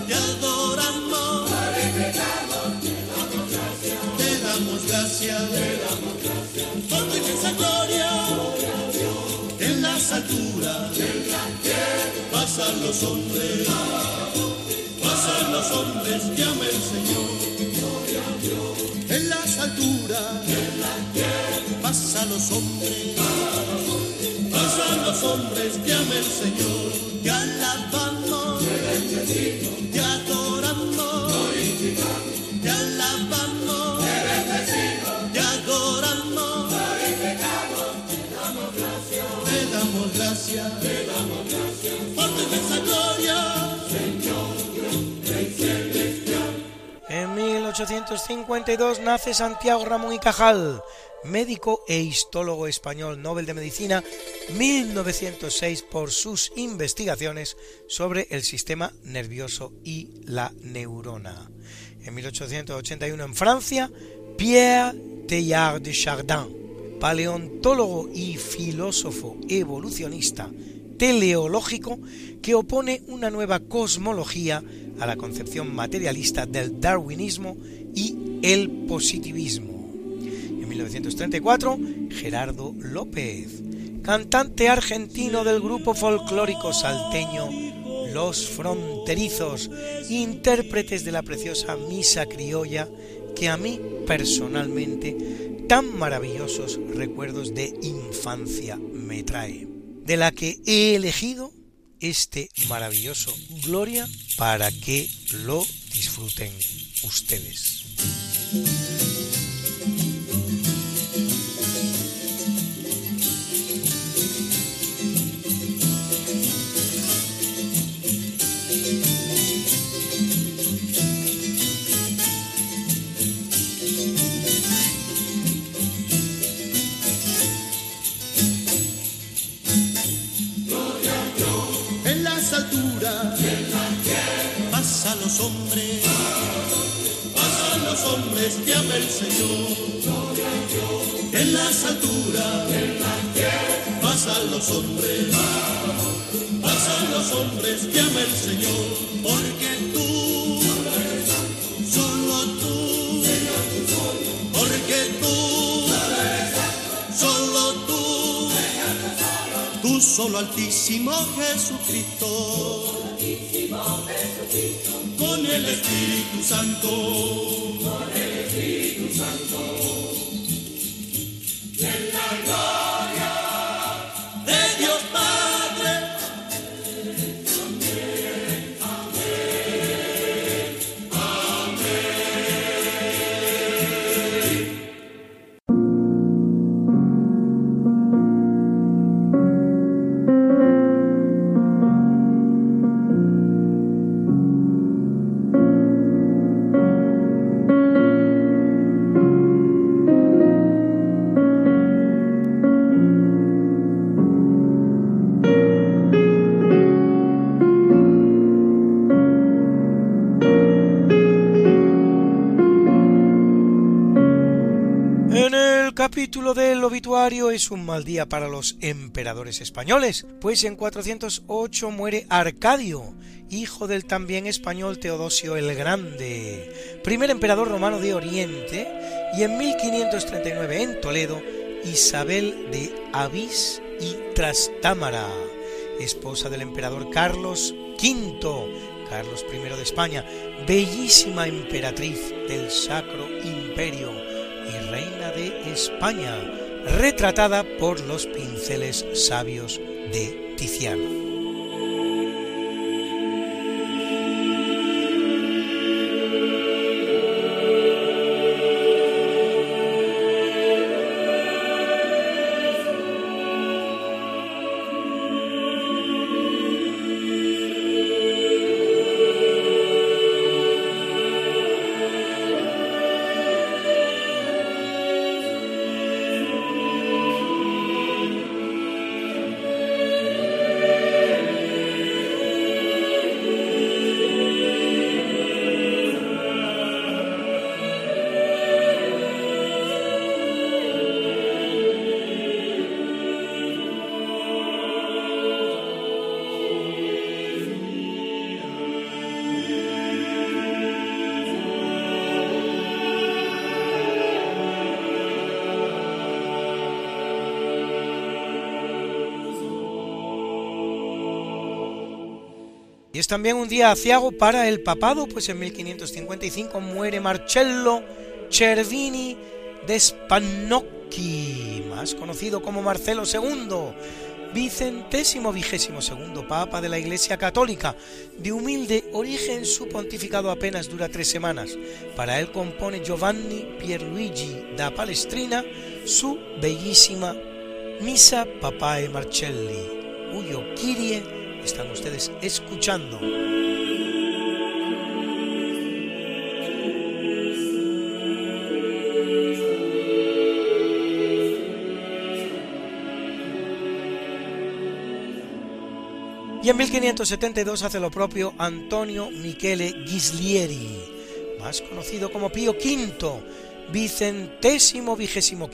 y adoramos. Te damos gracias, por tu inmensa gloria. En las alturas pasan los hombres, pasan los hombres que ama el Señor. Los hombres, pasan los hombres que el Señor. Te alabamos, te adoramos, te alabamos, te adoramos, te damos gracias, por tu inmensa gloria. En 1852 nace Santiago Ramón y Cajal, médico e histólogo español Nobel de Medicina 1906 por sus investigaciones sobre el sistema nervioso y la neurona. En 1881 en Francia, Pierre Teilhard de Chardin, paleontólogo y filósofo evolucionista teleológico que opone una nueva cosmología a la concepción materialista del darwinismo y el positivismo. En 1934, Gerardo López, cantante argentino del grupo folclórico salteño Los Fronterizos, intérpretes de la preciosa Misa Criolla, que a mí personalmente tan maravillosos recuerdos de infancia me trae, de la que he elegido este maravilloso Gloria para que lo disfruten ustedes. Hombres que ama el Señor. En las alturas pasan los hombres, pasan los hombres que ama el Señor. Porque tú, solo tú, porque tú, solo tú. Tú solo altísimo Jesucristo, con el Espíritu Santo, Espíritu Santo, es un mal día para los emperadores españoles, pues en 408 muere Arcadio, hijo del también español Teodosio el Grande, primer emperador romano de Oriente, y en 1539 en Toledo, Isabel de Avís y Trastámara, esposa del emperador Carlos V, Carlos I de España, bellísima emperatriz del Sacro Imperio y reina de España, retratada por los pinceles sabios de Tiziano. También un día aciago para el papado, pues en 1555 muere Marcello Cervini de Spannocchi, más conocido como Marcelo II, vicentésimo vigésimo segundo papa de la Iglesia Católica. De humilde origen, su pontificado apenas dura tres semanas. Para él compone Giovanni Pierluigi da Palestrina su bellísima Misa Papae Marcelli, cuyo Kyrie están ustedes escuchando. Y en 1572 hace lo propio Antonio Michele Ghislieri, más conocido como Pío V, vicentésimo vigésimo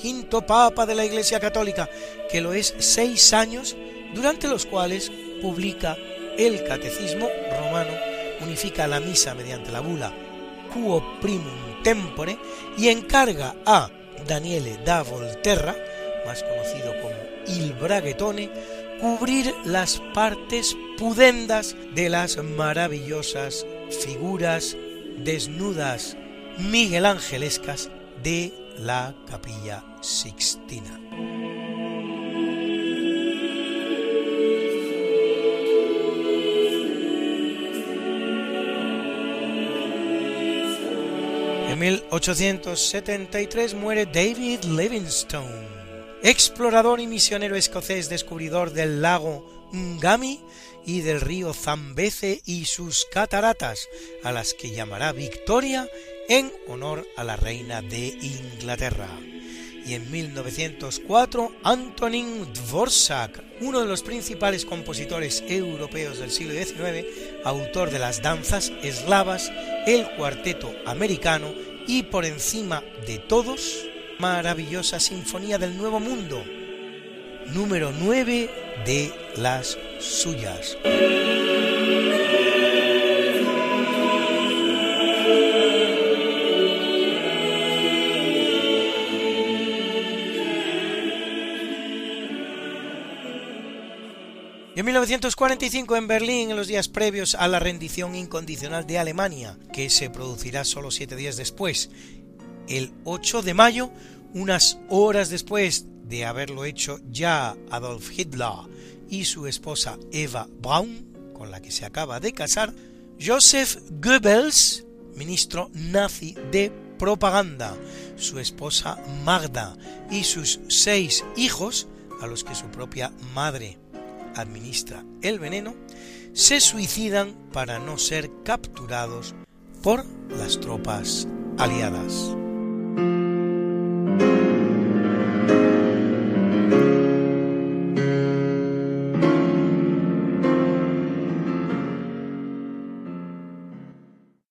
Papa de la Iglesia Católica, que lo es seis años, durante los cuales publica el Catecismo Romano, unifica la misa mediante la bula Quo Primum Tempore y encarga a Daniele da Volterra, más conocido como Il Braghetone, cubrir las partes pudendas de las maravillosas figuras desnudas Miguel Angelescas de la capilla sixtina. 1873 muere David Livingstone, explorador y misionero escocés descubridor del lago Ngami y del río Zambeze y sus cataratas, a las que llamará Victoria en honor a la reina de Inglaterra. Y en 1904, Antonin Dvorak, uno de los principales compositores europeos del siglo XIX, autor de las danzas eslavas, el cuarteto americano y por encima de todos, maravillosa Sinfonía del Nuevo Mundo, número 9 de las suyas. En 1945 en Berlín, en los días previos a la rendición incondicional de Alemania, que se producirá solo siete días después, el 8 de mayo, unas horas después de haberlo hecho ya Adolf Hitler y su esposa Eva Braun, con la que se acaba de casar, Joseph Goebbels, ministro nazi de propaganda, su esposa Magda y sus seis hijos, a los que su propia madre administra el veneno, se suicidan para no ser capturados por las tropas aliadas.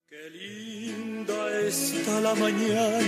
Qué linda está la mañana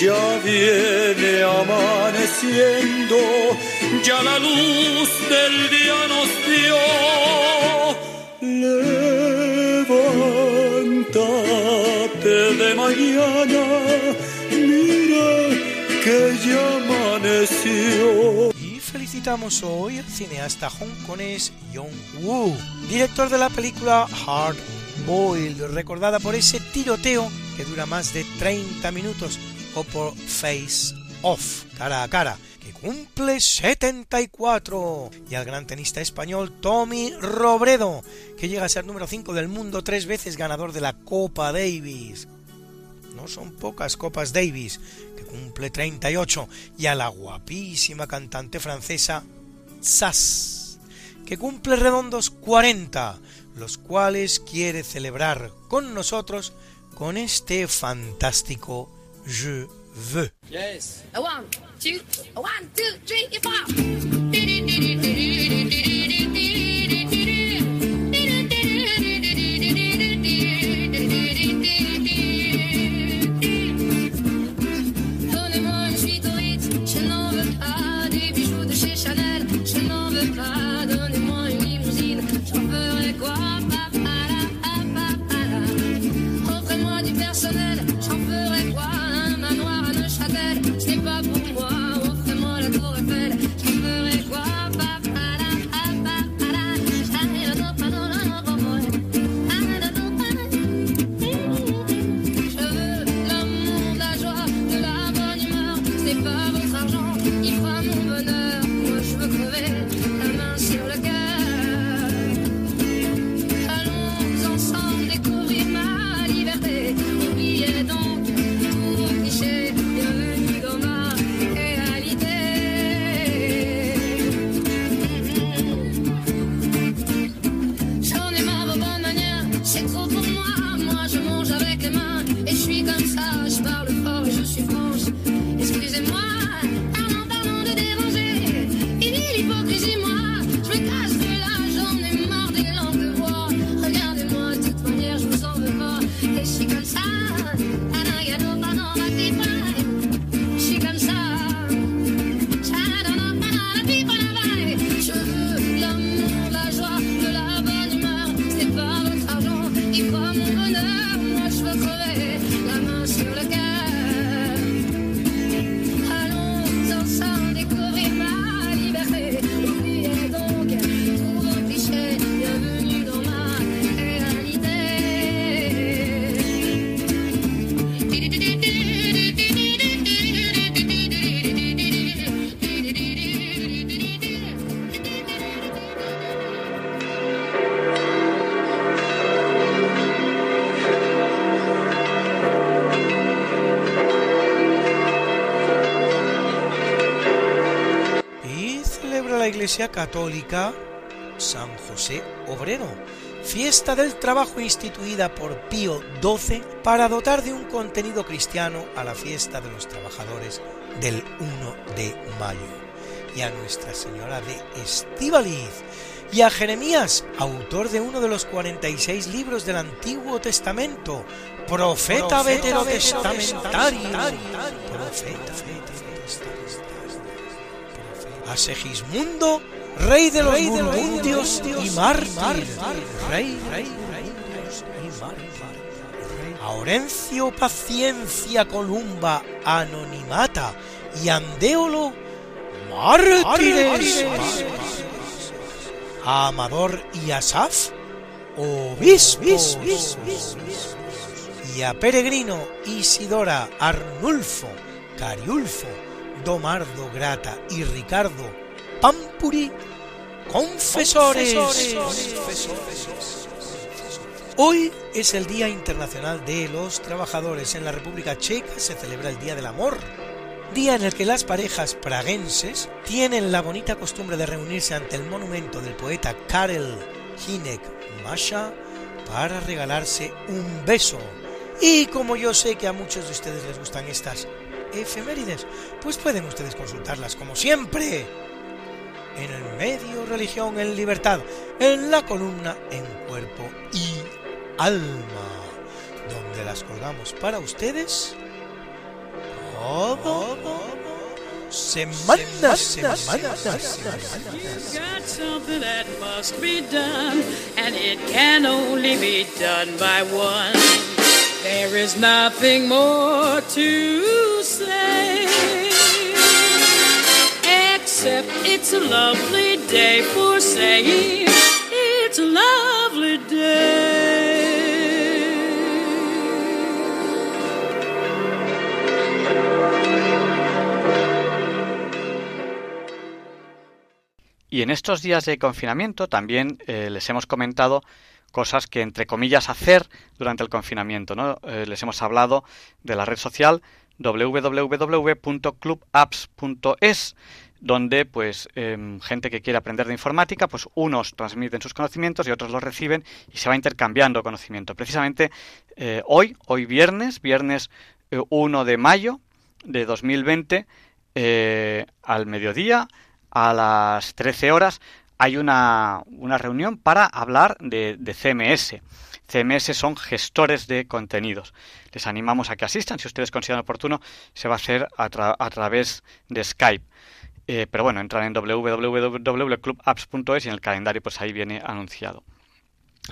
Ya viene amaneciendo, ya la luz del día nos dio. Levántate de mañana, mira que ya amaneció. Y felicitamos hoy al cineasta hongkonés Yong Woo, director de la película Hard Boiled, recordada por ese tiroteo que dura más de 30 minutos o por Face Off, cara a cara, que cumple 74, y al gran tenista español Tommy Robredo, que llega a ser número 5 del mundo, tres veces ganador de la Copa Davis. No son pocas Copas Davis, que cumple 38, y a la guapísima cantante francesa Sass, que cumple redondos 40, los cuales quiere celebrar con nosotros con este fantástico Je veux. Yes. A one, two, a one, two, three, four. Iglesia Católica San José Obrero, fiesta del trabajo instituida por Pío XII para dotar de un contenido cristiano a la fiesta de los trabajadores del 1 de mayo, y a Nuestra Señora de Estíbaliz, y a Jeremías, autor de uno de los 46 libros del Antiguo Testamento, profeta, veterotestamentario, profeta, a Segismundo, rey de los burgundios y mártir, rey, y mártir, a Orencio Paciencia Columba Anonimata y Andéolo mártires, a Amador y Asaf obispos, y a Peregrino Isidora Arnulfo Cariulfo Domardo Grata y Ricardo Pampuri, confesores. Hoy es el Día Internacional de los Trabajadores. En la República Checa se celebra el Día del Amor, día en el que las parejas praguenses tienen la bonita costumbre de reunirse ante el monumento del poeta Karel Hinek Masha para regalarse un beso. Y como yo sé que a muchos de ustedes les gustan estas efemérides, pues pueden ustedes consultarlas como siempre en el medio Religión en Libertad, en la columna En Cuerpo y Alma, donde las colgamos para ustedes. Todo semanas, semanas, You've There is nothing more to say, except it's a lovely day for saying it's a lovely day. Y en estos días de confinamiento también eh, les hemos comentado cosas que entre comillas hacer durante el confinamiento. ¿no? Eh, les hemos hablado de la red social www.clubapps.es donde pues em, gente que quiere aprender de informática, pues unos transmiten sus conocimientos y otros los reciben y se va intercambiando conocimiento. Precisamente eh, hoy, hoy viernes, viernes eh, 1 de mayo de 2020, eh, al mediodía, a las 13 horas, hay una, una reunión para hablar de, CMS. CMS son gestores de contenidos. Les animamos a que asistan. Si ustedes consideran oportuno, se va a hacer a, tra- a través de Skype. Eh, pero bueno, entran en www.clubapps.es y en el calendario pues ahí viene anunciado.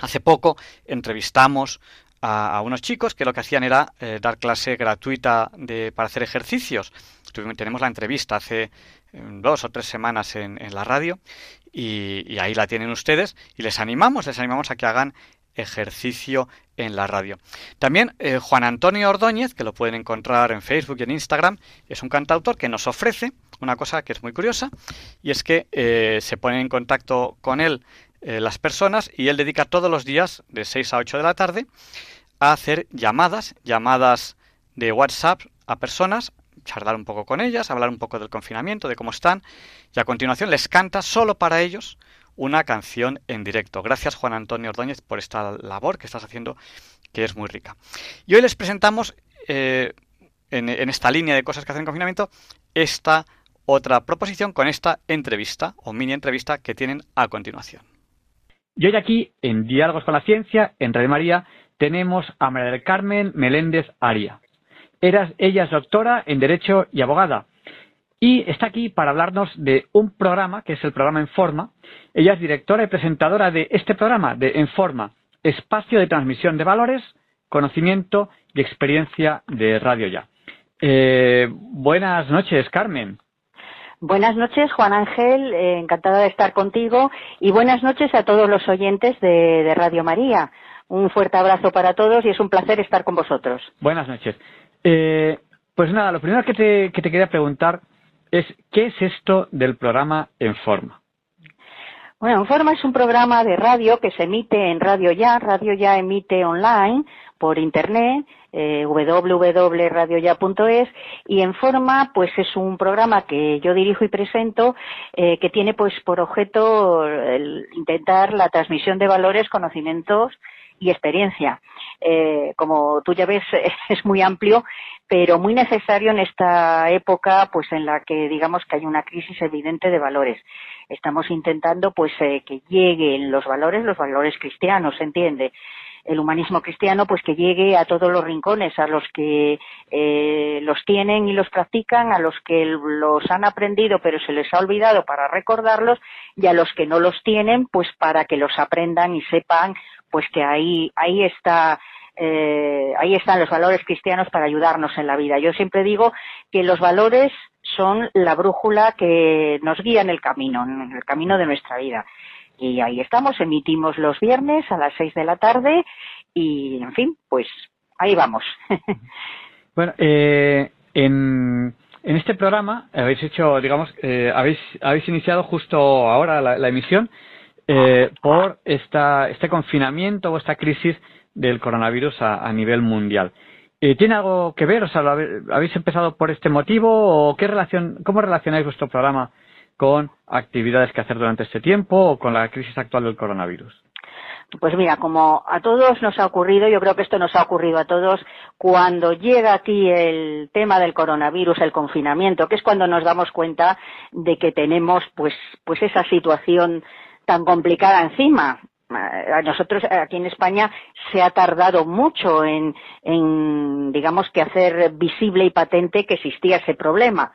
Hace poco entrevistamos a, unos chicos que lo que hacían era eh, dar clase gratuita de, para hacer ejercicios. Tenemos la entrevista hace eh, dos o tres semanas en, en la radio y, ahí la tienen ustedes y les animamos, les animamos a que hagan ejercicio en la radio. También eh, Juan Antonio Ordóñez, que lo pueden encontrar en Facebook y en Instagram, es un cantautor que nos ofrece una cosa que es muy curiosa y es que eh, se ponen en contacto con él eh, las personas y él dedica todos los días de 6 a 8 de la tarde a hacer llamadas, llamadas de WhatsApp a personas, charlar un poco con ellas, hablar un poco del confinamiento, de cómo están y a continuación les canta solo para ellos una canción en directo. Gracias Juan Antonio Ordóñez por esta labor que estás haciendo que es muy rica. Y hoy les presentamos eh, en, esta línea de cosas que hacen en confinamiento esta otra proposición con esta entrevista o mini entrevista que tienen a continuación. Y hoy aquí, en Diálogos con la Ciencia, en Radio María, tenemos a María del Carmen Meléndez Aria. Eras, ella es doctora en Derecho y abogada. Y está aquí para hablarnos de un programa, que es el programa Enforma. Ella es directora y presentadora de este programa, de Enforma, Espacio de Transmisión de Valores, Conocimiento y Experiencia de Radio Ya. Eh, buenas noches, Carmen. Buenas noches, Juan Ángel, eh, encantada de estar contigo y buenas noches a todos los oyentes de, de Radio María. Un fuerte abrazo para todos y es un placer estar con vosotros. Buenas noches. Eh, pues nada, lo primero que te, que te quería preguntar es ¿qué es esto del programa En Forma? Bueno, En Forma es un programa de radio que se emite en Radio Ya. Radio Ya emite online por internet eh, www.radioya.es y en forma pues es un programa que yo dirijo y presento eh, que tiene pues por objeto intentar la transmisión de valores, conocimientos y experiencia. Eh, como tú ya ves, es muy amplio, pero muy necesario en esta época, pues en la que digamos que hay una crisis evidente de valores. Estamos intentando, pues, eh, que lleguen los valores, los valores cristianos, ¿se entiende? el humanismo cristiano pues que llegue a todos los rincones, a los que eh, los tienen y los practican, a los que los han aprendido pero se les ha olvidado para recordarlos y a los que no los tienen pues para que los aprendan y sepan pues que ahí ahí está eh, ahí están los valores cristianos para ayudarnos en la vida. Yo siempre digo que los valores son la brújula que nos guía en el camino, en el camino de nuestra vida. Y ahí estamos, emitimos los viernes a las seis de la tarde y, en fin, pues ahí vamos. bueno, eh, en, en este programa habéis hecho, digamos, eh, habéis, habéis iniciado justo ahora la, emisión eh, por esta, este confinamiento o esta crisis del coronavirus a, nivel mundial. Eh, ¿Tiene algo que ver? O sea, ¿habéis empezado por este motivo o qué relación, cómo relacionáis vuestro programa con actividades que hacer durante este tiempo o con la crisis actual del coronavirus? Pues mira, como a todos nos ha ocurrido, yo creo que esto nos ha ocurrido a todos, cuando llega aquí el tema del coronavirus, el confinamiento, que es cuando nos damos cuenta de que tenemos pues, pues esa situación tan complicada encima. A nosotros aquí en España se ha tardado mucho en, digamos que hacer visible y patente que existía ese problema.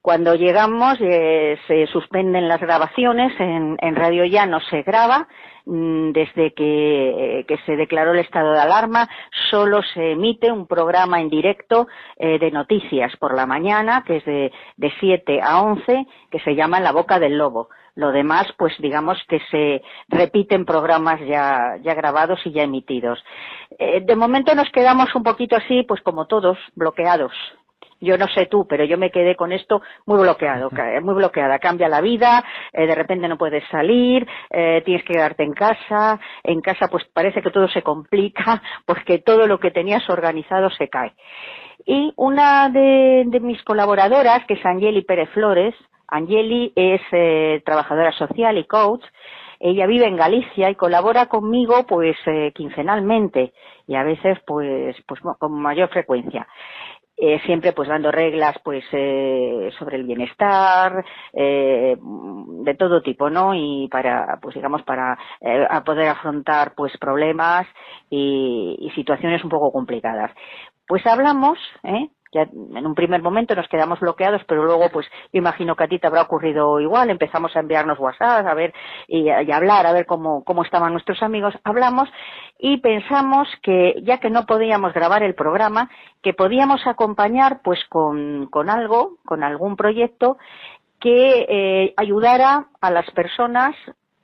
Cuando llegamos eh, se suspenden las grabaciones, en, Radio Ya no se graba, mm, desde que, se declaró el estado de alarma, solo se emite un programa en directo eh, de noticias por la mañana, que es de, de 7 a 11, que se llama La Boca del Lobo. Lo demás, pues digamos que se repiten programas ya, ya grabados y ya emitidos. Eh, de momento nos quedamos un poquito así, pues como todos, bloqueados. Yo no sé tú, pero yo me quedé con esto muy bloqueado, muy bloqueada. Cambia la vida, eh, de repente no puedes salir, eh, tienes que quedarte en casa. En casa pues parece que todo se complica porque todo lo que tenías organizado se cae. Y una de, mis colaboradoras, que es Angeli Pérez Flores, Angeli es eh, trabajadora social y coach, ella vive en Galicia y colabora conmigo pues quincenalmente y a veces pues pues con mayor frecuencia. Eh, siempre pues dando reglas pues eh, sobre el bienestar eh, de todo tipo no y para pues digamos para eh, poder afrontar pues problemas y, y, situaciones un poco complicadas. Pues hablamos ¿eh? en un primer momento nos quedamos bloqueados, pero luego, pues, imagino que a ti te habrá ocurrido igual. Empezamos a enviarnos WhatsApp, a ver, y, a hablar, a ver cómo, cómo estaban nuestros amigos. Hablamos y pensamos que, ya que no podíamos grabar el programa, que podíamos acompañar, pues, con, con algo, con algún proyecto que eh, ayudara a las personas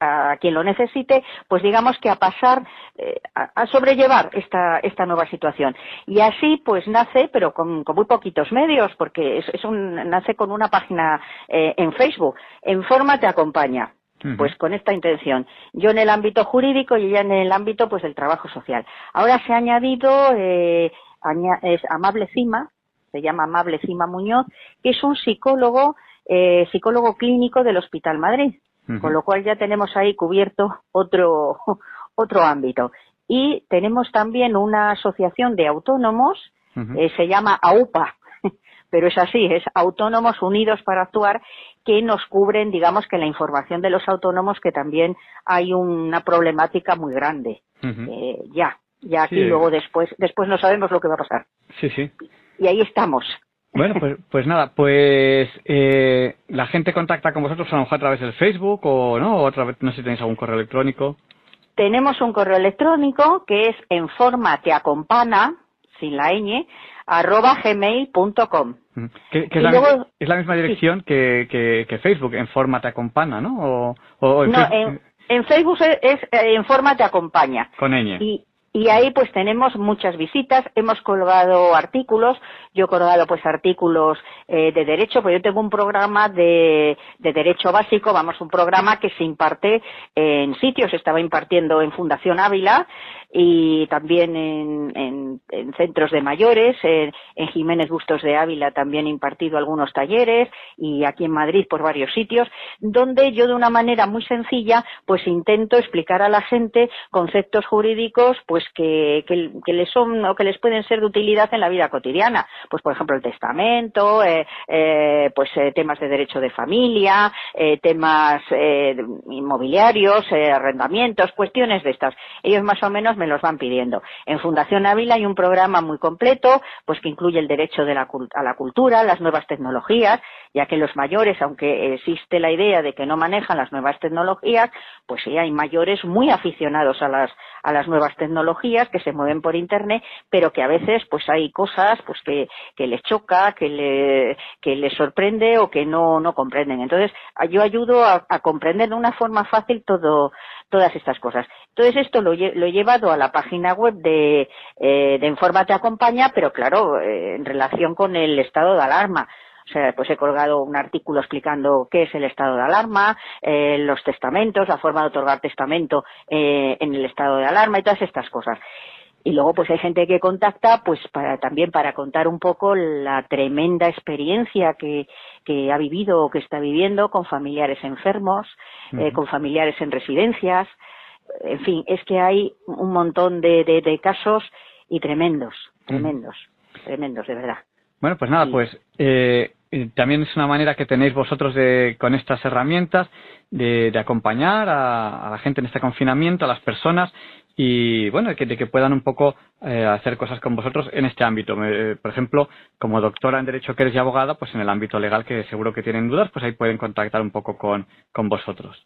a quien lo necesite, pues digamos que a pasar, eh, a, sobrellevar esta, esta nueva situación. Y así pues nace, pero con, muy poquitos medios, porque es, un, nace con una página eh, en Facebook, En Forma te acompaña. Pues con esta intención. Yo en el ámbito jurídico y ella en el ámbito pues del trabajo social. Ahora se ha añadido eh, es Amable Cima, se llama Amable Cima Muñoz, que es un psicólogo, psicólogo clínico del Hospital Madrid con lo cual ya tenemos ahí cubierto otro, otro ámbito. Y tenemos también una asociación de autónomos, eh, se llama AUPA, pero es así, es Autónomos Unidos para Actuar, que nos cubren, digamos, que la información de los autónomos, que también hay una problemática muy grande. Eh, ya, ya aquí luego después, después no sabemos lo que va a pasar. Sí, sí. Y ahí estamos. Bueno, pues, pues nada, pues eh, la gente contacta con vosotros a lo mejor a través del Facebook o no, o otra vez, no sé si tenéis algún correo electrónico. Tenemos un correo electrónico que es en forma te acompana, sin la ñ, arroba gmail.com. Que, es, la, es, la, misma dirección que, que, Facebook, en forma te acompana, ¿no? O, en no, Facebook... en, Facebook es, en forma te acompaña. Con ñ. Y, y ahí pues tenemos muchas visitas, hemos colgado artículos, yo he colgado pues artículos eh, de derecho, pues yo tengo un programa de, de, derecho básico, vamos, un programa que se imparte en sitios, estaba impartiendo en Fundación Ávila, y también en, en, en centros de mayores, en, Jiménez Bustos de Ávila también he impartido algunos talleres y aquí en Madrid por varios sitios, donde yo de una manera muy sencilla pues intento explicar a la gente conceptos jurídicos pues que, que, les son o que les pueden ser de utilidad en la vida cotidiana, pues por ejemplo el testamento, eh, eh, pues eh, temas de derecho de familia, temas inmobiliarios, arrendamientos, cuestiones de estas. Ellos más o menos me los van pidiendo. En Fundación Ávila hay un programa muy completo, pues que incluye el derecho de la, a la cultura, las nuevas tecnologías, ya que los mayores, aunque existe la idea de que no manejan las nuevas tecnologías, pues sí hay mayores muy aficionados a las a las nuevas tecnologías que se mueven por internet, pero que a veces pues hay cosas pues que, les choca, que le, que les sorprende o que no, no comprenden. Entonces, yo ayudo a, a comprender de una forma fácil todo, todas estas cosas. Entonces esto lo, lo he llevado a la página web de, eh, de Informa te acompaña, pero claro, eh, en relación con el estado de alarma. O sea, pues he colgado un artículo explicando qué es el estado de alarma, eh, los testamentos, la forma de otorgar testamento eh, en el estado de alarma y todas estas cosas. Y luego pues hay gente que contacta pues para también para contar un poco la tremenda experiencia que, que ha vivido o que está viviendo con familiares enfermos, uh -huh. eh, con familiares en residencias. En fin, es que hay un montón de, de, de casos y tremendos, tremendos, uh -huh. tremendos de verdad. Bueno, pues nada, pues eh, también es una manera que tenéis vosotros de, con estas herramientas de, de acompañar a, a, la gente en este confinamiento, a las personas y bueno, de que, de que puedan un poco eh, hacer cosas con vosotros en este ámbito. Eh, por ejemplo, como doctora en Derecho que eres y abogada, pues en el ámbito legal que seguro que tienen dudas, pues ahí pueden contactar un poco con, con vosotros.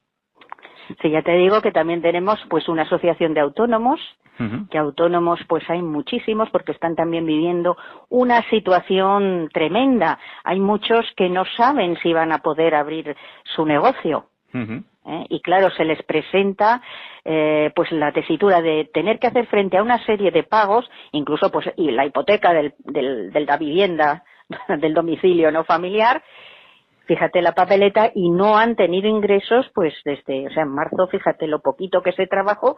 Sí, ya te digo que también tenemos pues una asociación de autónomos, uh -huh. que autónomos pues hay muchísimos porque están también viviendo una situación tremenda. Hay muchos que no saben si van a poder abrir su negocio. Uh -huh. ¿Eh? y claro se les presenta eh, pues la tesitura de tener que hacer frente a una serie de pagos incluso pues y la hipoteca del, del, de la vivienda del domicilio no familiar fíjate la papeleta y no han tenido ingresos pues desde o sea en marzo fíjate lo poquito que se trabajó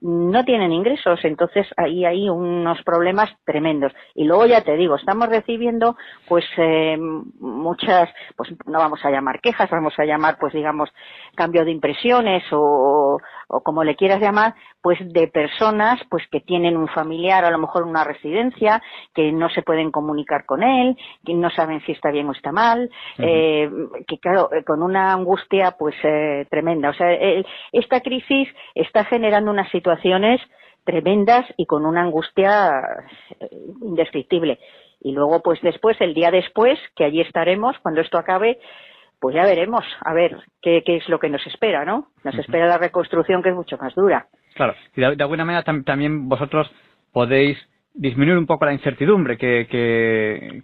no tienen ingresos. Entonces ahí hay unos problemas tremendos. Y luego ya te digo estamos recibiendo pues eh, muchas pues no vamos a llamar quejas vamos a llamar pues digamos cambio de impresiones o, o como le quieras llamar pues de personas pues que tienen un familiar a lo mejor una residencia que no se pueden comunicar con él que no saben si está bien o está mal uh -huh. eh, que claro con una angustia pues eh, tremenda o sea eh, esta crisis está generando unas situaciones tremendas y con una angustia eh, indescriptible y luego pues después el día después que allí estaremos cuando esto acabe pues ya veremos a ver qué, qué es lo que nos espera, ¿no? Nos uh -huh. espera la reconstrucción que es mucho más dura. Claro, y de, alguna manera tam también vosotros podéis disminuir un poco la incertidumbre que,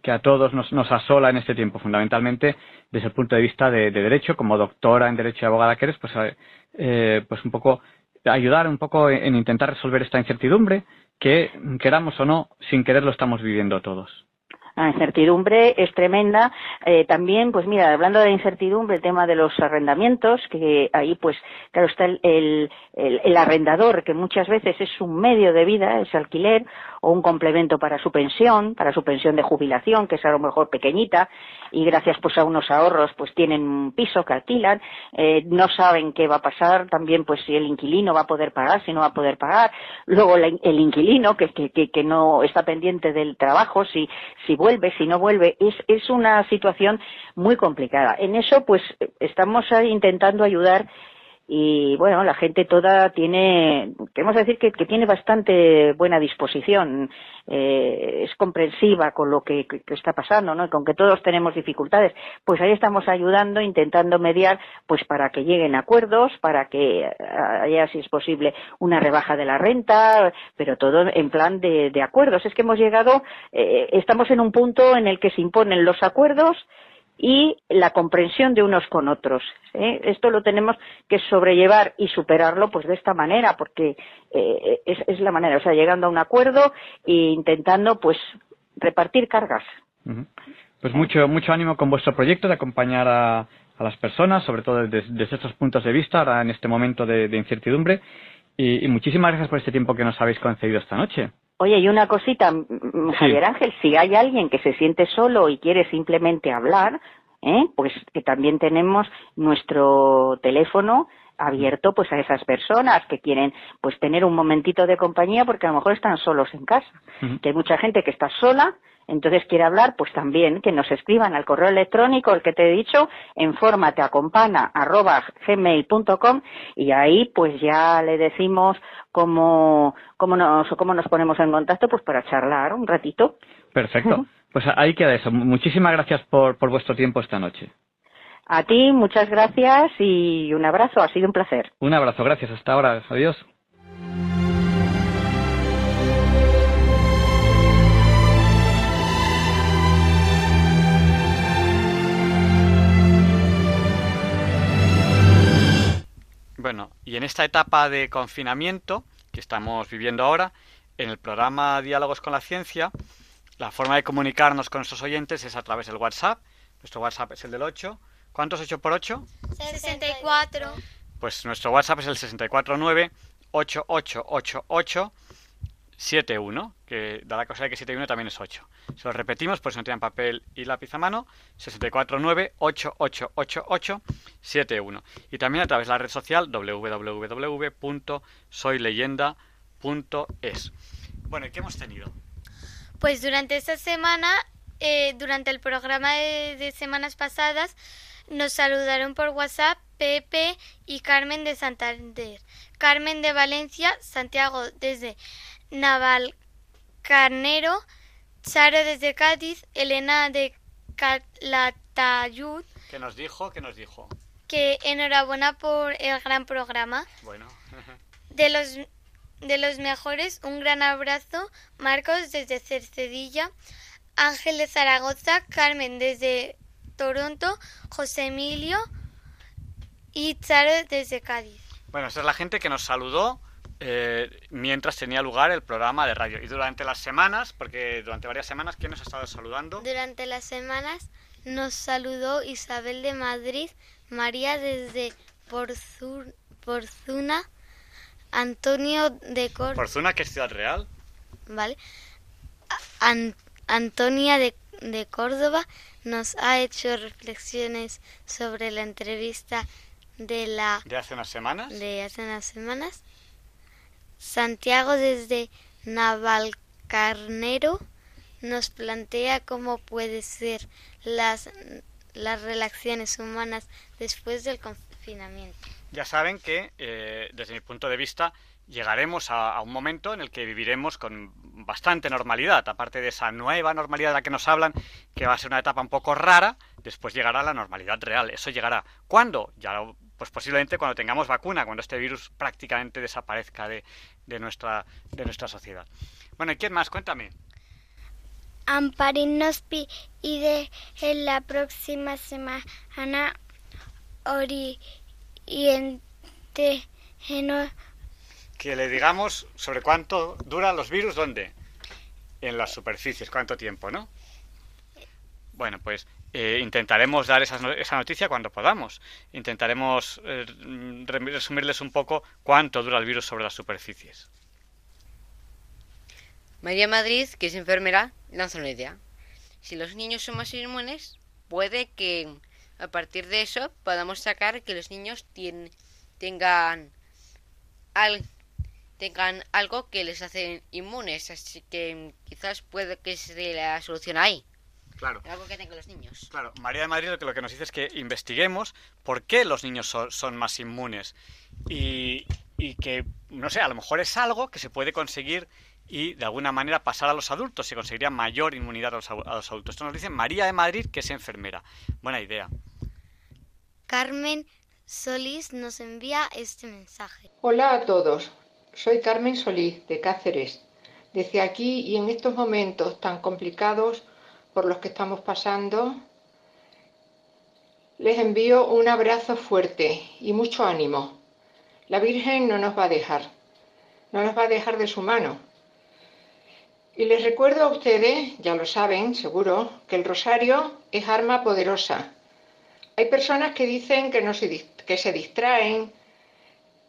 que, a todos nos, asola en este tiempo, fundamentalmente desde el punto de vista de, de derecho, como doctora en derecho y abogada que eres, pues, eh, pues un poco ayudar un poco en, en intentar resolver esta incertidumbre que queramos o no, sin querer lo estamos viviendo todos la incertidumbre es tremenda. Eh, también, pues mira, hablando de incertidumbre, el tema de los arrendamientos, que ahí pues, claro, está el, el, el, el arrendador, que muchas veces es un medio de vida, es alquiler, o un complemento para su pensión, para su pensión de jubilación, que es a lo mejor pequeñita, y gracias pues a unos ahorros pues tienen un piso que alquilan, eh, no saben qué va a pasar, también pues si el inquilino va a poder pagar, si no va a poder pagar, luego la, el inquilino que, que, que, que no está pendiente del trabajo, si, si vuelve, si no vuelve, es, es una situación muy complicada. En eso, pues, estamos intentando ayudar y bueno, la gente toda tiene, queremos decir que, que tiene bastante buena disposición, eh, es comprensiva con lo que, está pasando, ¿no? con que todos tenemos dificultades. Pues ahí estamos ayudando, intentando mediar, pues para que lleguen acuerdos, para que haya, si es posible, una rebaja de la renta, pero todo en plan de, de acuerdos. Es que hemos llegado, eh, estamos en un punto en el que se imponen los acuerdos, y la comprensión de unos con otros. ¿eh? Esto lo tenemos que sobrellevar y superarlo pues de esta manera, porque eh, es, la manera, o sea, llegando a un acuerdo e intentando pues repartir cargas. Pues mucho, mucho ánimo con vuestro proyecto de acompañar a, las personas, sobre todo desde, estos puntos de vista, ahora en este momento de, incertidumbre. Y muchísimas gracias por este tiempo que nos habéis concedido esta noche. Oye, y una cosita, Javier Ángel, si hay alguien que se siente solo y quiere simplemente hablar, ¿eh? pues que también tenemos nuestro teléfono abierto pues a esas personas que quieren pues tener un momentito de compañía porque a lo mejor están solos en casa que hay mucha gente que está sola entonces quiere hablar pues también que nos escriban al correo electrónico el que te he dicho en forma te acompana arroba gmail.com y ahí pues ya le decimos cómo cómo nos cómo nos ponemos en contacto pues para charlar un ratito Perfecto. Pues ahí queda eso. Muchísimas gracias por, por vuestro tiempo esta noche. A ti muchas gracias y un abrazo ha sido un placer Un abrazo, gracias. Hasta ahora. Adiós. Bueno, y en esta etapa de confinamiento que estamos viviendo ahora, en el programa Diálogos con la Ciencia, la forma de comunicarnos con nuestros oyentes es a través del WhatsApp. Nuestro WhatsApp es el del 8. ¿Cuántos 8 por 8? 64. Pues nuestro WhatsApp es el 649-8888-71, que da la cosa de que 71 también es 8. Se lo repetimos, por si no tienen papel y lápiz a mano, 649-8888-71. Y también a través de la red social www.soyleyenda.es. Bueno, ¿y qué hemos tenido? Pues durante esta semana, eh, durante el programa de, de semanas pasadas, nos saludaron por WhatsApp Pepe y Carmen de Santander, Carmen de Valencia, Santiago desde Navalcarnero, Charo desde Cádiz, Elena de Calatayud, ¿Qué nos dijo? ¿Qué nos dijo? que enhorabuena por el gran programa. Bueno, De los, de los mejores, un gran abrazo. Marcos desde Cercedilla, Ángel de Zaragoza, Carmen desde Toronto, José Emilio y Charo desde Cádiz. bueno, esta es la gente que nos saludó eh, mientras tenía lugar el programa de radio. Y durante las semanas, porque durante varias semanas, ¿quién nos ha estado saludando? Durante las semanas nos saludó Isabel de Madrid, María desde Porzu- Porzuna, Antonio de Córdoba. Forzuna, que es Ciudad Real. ¿vale? An- Antonia de, de Córdoba nos ha hecho reflexiones sobre la entrevista de la De hace unas semanas. de hace unas semanas. Santiago desde Navalcarnero nos plantea cómo puede ser las las relaciones humanas después del confinamiento. Ya saben que, eh, desde mi punto de vista, llegaremos a, un momento en el que viviremos con bastante normalidad, aparte de esa nueva normalidad de la que nos hablan, que va a ser una etapa un poco rara, después llegará la normalidad real. Eso llegará. ¿Cuándo? Ya, pues posiblemente cuando tengamos vacuna, cuando este virus prácticamente desaparezca de, de nuestra, de nuestra sociedad. Bueno, ¿y quién más? Cuéntame. Amparín nos pide en la próxima semana oriente Que le digamos sobre cuánto duran los virus, ¿dónde? En las superficies, cuánto tiempo, ¿no? Bueno, pues eh, intentaremos dar esas esa noticia cuando podamos. Intentaremos eh, re- resumirles un poco cuánto dura el virus sobre las superficies. María Madrid, que es enfermera, lanza una idea. Si los niños son más inmunes, puede que a partir de eso podamos sacar que los niños tien- tengan, al- tengan algo que les hace inmunes. Así que quizás puede que se la solución ahí. Claro. Algo que tengan los niños. Claro, María de Madrid lo que, lo que nos dice es que investiguemos por qué los niños son, son más inmunes y, y que, no sé, a lo mejor es algo que se puede conseguir y de alguna manera pasar a los adultos, se conseguiría mayor inmunidad a los, a los adultos. Esto nos dice María de Madrid, que es enfermera. Buena idea. Carmen Solís nos envía este mensaje. Hola a todos, soy Carmen Solís de Cáceres. Desde aquí y en estos momentos tan complicados por los que estamos pasando, les envío un abrazo fuerte y mucho ánimo. La Virgen no nos va a dejar, no nos va a dejar de su mano. Y les recuerdo a ustedes, ya lo saben seguro, que el rosario es arma poderosa. Hay personas que dicen que, no que se distraen,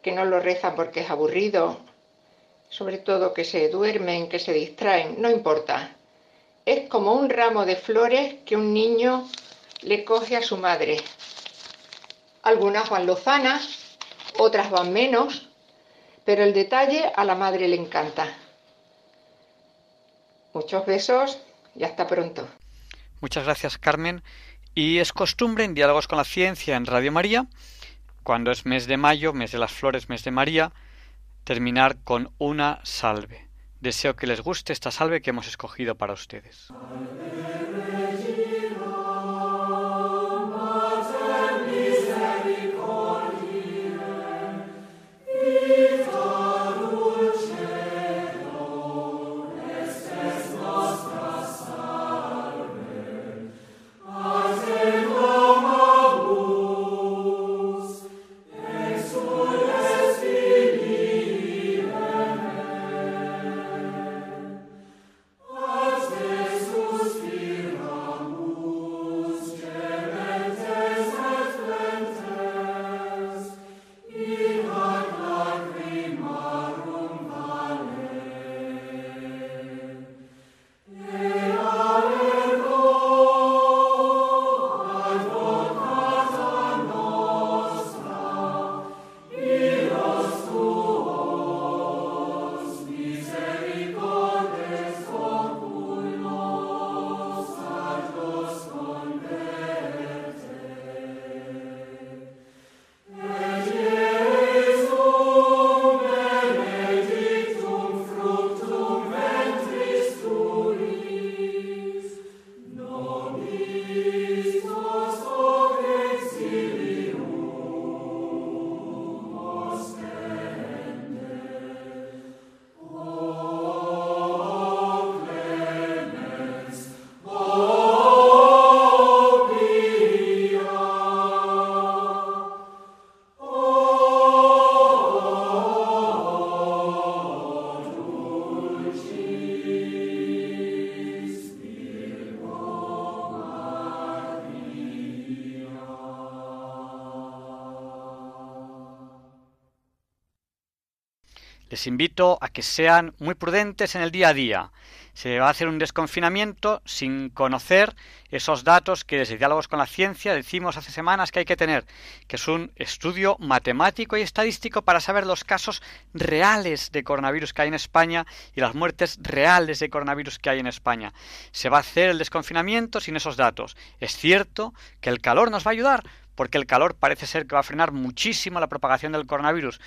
que no lo rezan porque es aburrido, sobre todo que se duermen, que se distraen, no importa. Es como un ramo de flores que un niño le coge a su madre. Algunas van lozanas, otras van menos, pero el detalle a la madre le encanta. Muchos besos y hasta pronto. Muchas gracias, Carmen. Y es costumbre en Diálogos con la Ciencia en Radio María, cuando es mes de mayo, mes de las flores, mes de María, terminar con una salve. Deseo que les guste esta salve que hemos escogido para ustedes. Invito a que sean muy prudentes en el día a día. Se va a hacer un desconfinamiento sin conocer esos datos que desde Diálogos con la Ciencia decimos hace semanas que hay que tener, que es un estudio matemático y estadístico para saber los casos reales de coronavirus que hay en España y las muertes reales de coronavirus que hay en España. Se va a hacer el desconfinamiento sin esos datos. Es cierto que el calor nos va a ayudar, porque el calor parece ser que va a frenar muchísimo la propagación del coronavirus,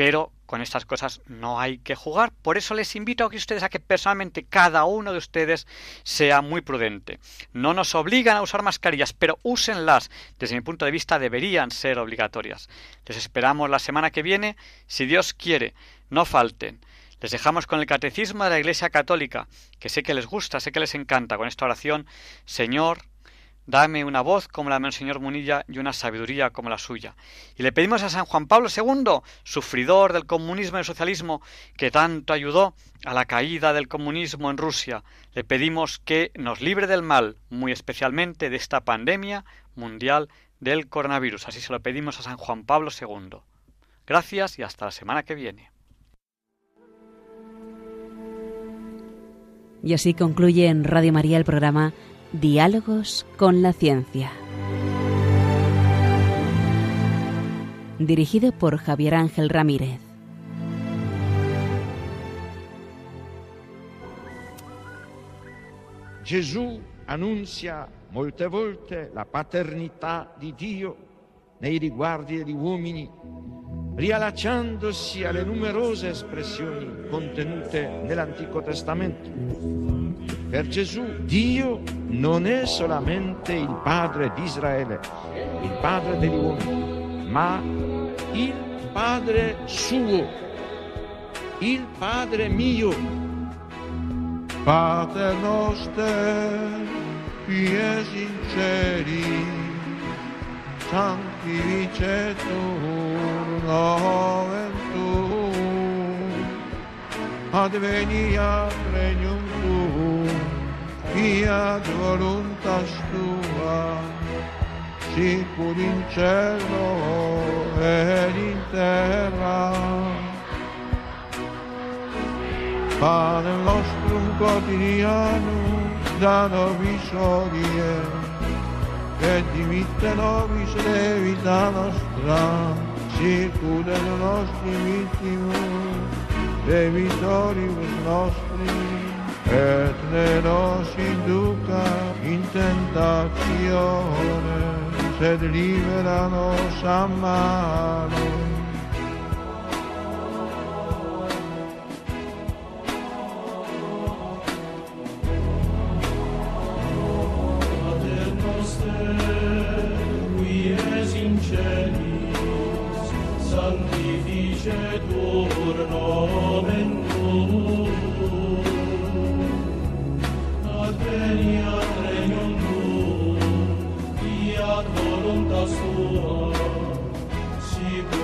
pero con estas cosas no hay que jugar. Por eso les invito a que ustedes, a que personalmente cada uno de ustedes sea muy prudente. No nos obligan a usar mascarillas, pero úsenlas. Desde mi punto de vista deberían ser obligatorias. Les esperamos la semana que viene, si Dios quiere. No falten. Les dejamos con el catecismo de la Iglesia Católica, que sé que les gusta, sé que les encanta, con esta oración, Señor, Dame una voz como la del Señor Munilla y una sabiduría como la suya. Y le pedimos a San Juan Pablo II, sufridor del comunismo y el socialismo, que tanto ayudó a la caída del comunismo en Rusia, le pedimos que nos libre del mal, muy especialmente de esta pandemia mundial del coronavirus. Así se lo pedimos a San Juan Pablo II. Gracias y hasta la semana que viene. Y así concluye en Radio María el programa Diálogos con la Ciencia. Dirigido por Javier Ángel Ramírez. Gesù annunzia molte volte la paternità di Dio nei riguardi degli uomini, riallacciandosi alle numerose espressioni contenute nell'Antico Testamento. Per Gesù Dio non è solamente il Padre di Israele, il Padre degli uomini, ma il Padre suo, il Padre mio. Pater noster, pies in celi, sanctificetur nomen tuum, adveniat regnum fiat voluntas tua, sicur in cielo ed in terra. Pane nostrum quotidiano, da nobis odie, e dimitte nobis vita nostra, sicur et nostri vittimus, debitoribus nostri, et ne nos induca in tentazione, sed libera nos a malo. qui es in celis, sanctificetur nomen tuum,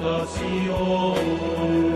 私を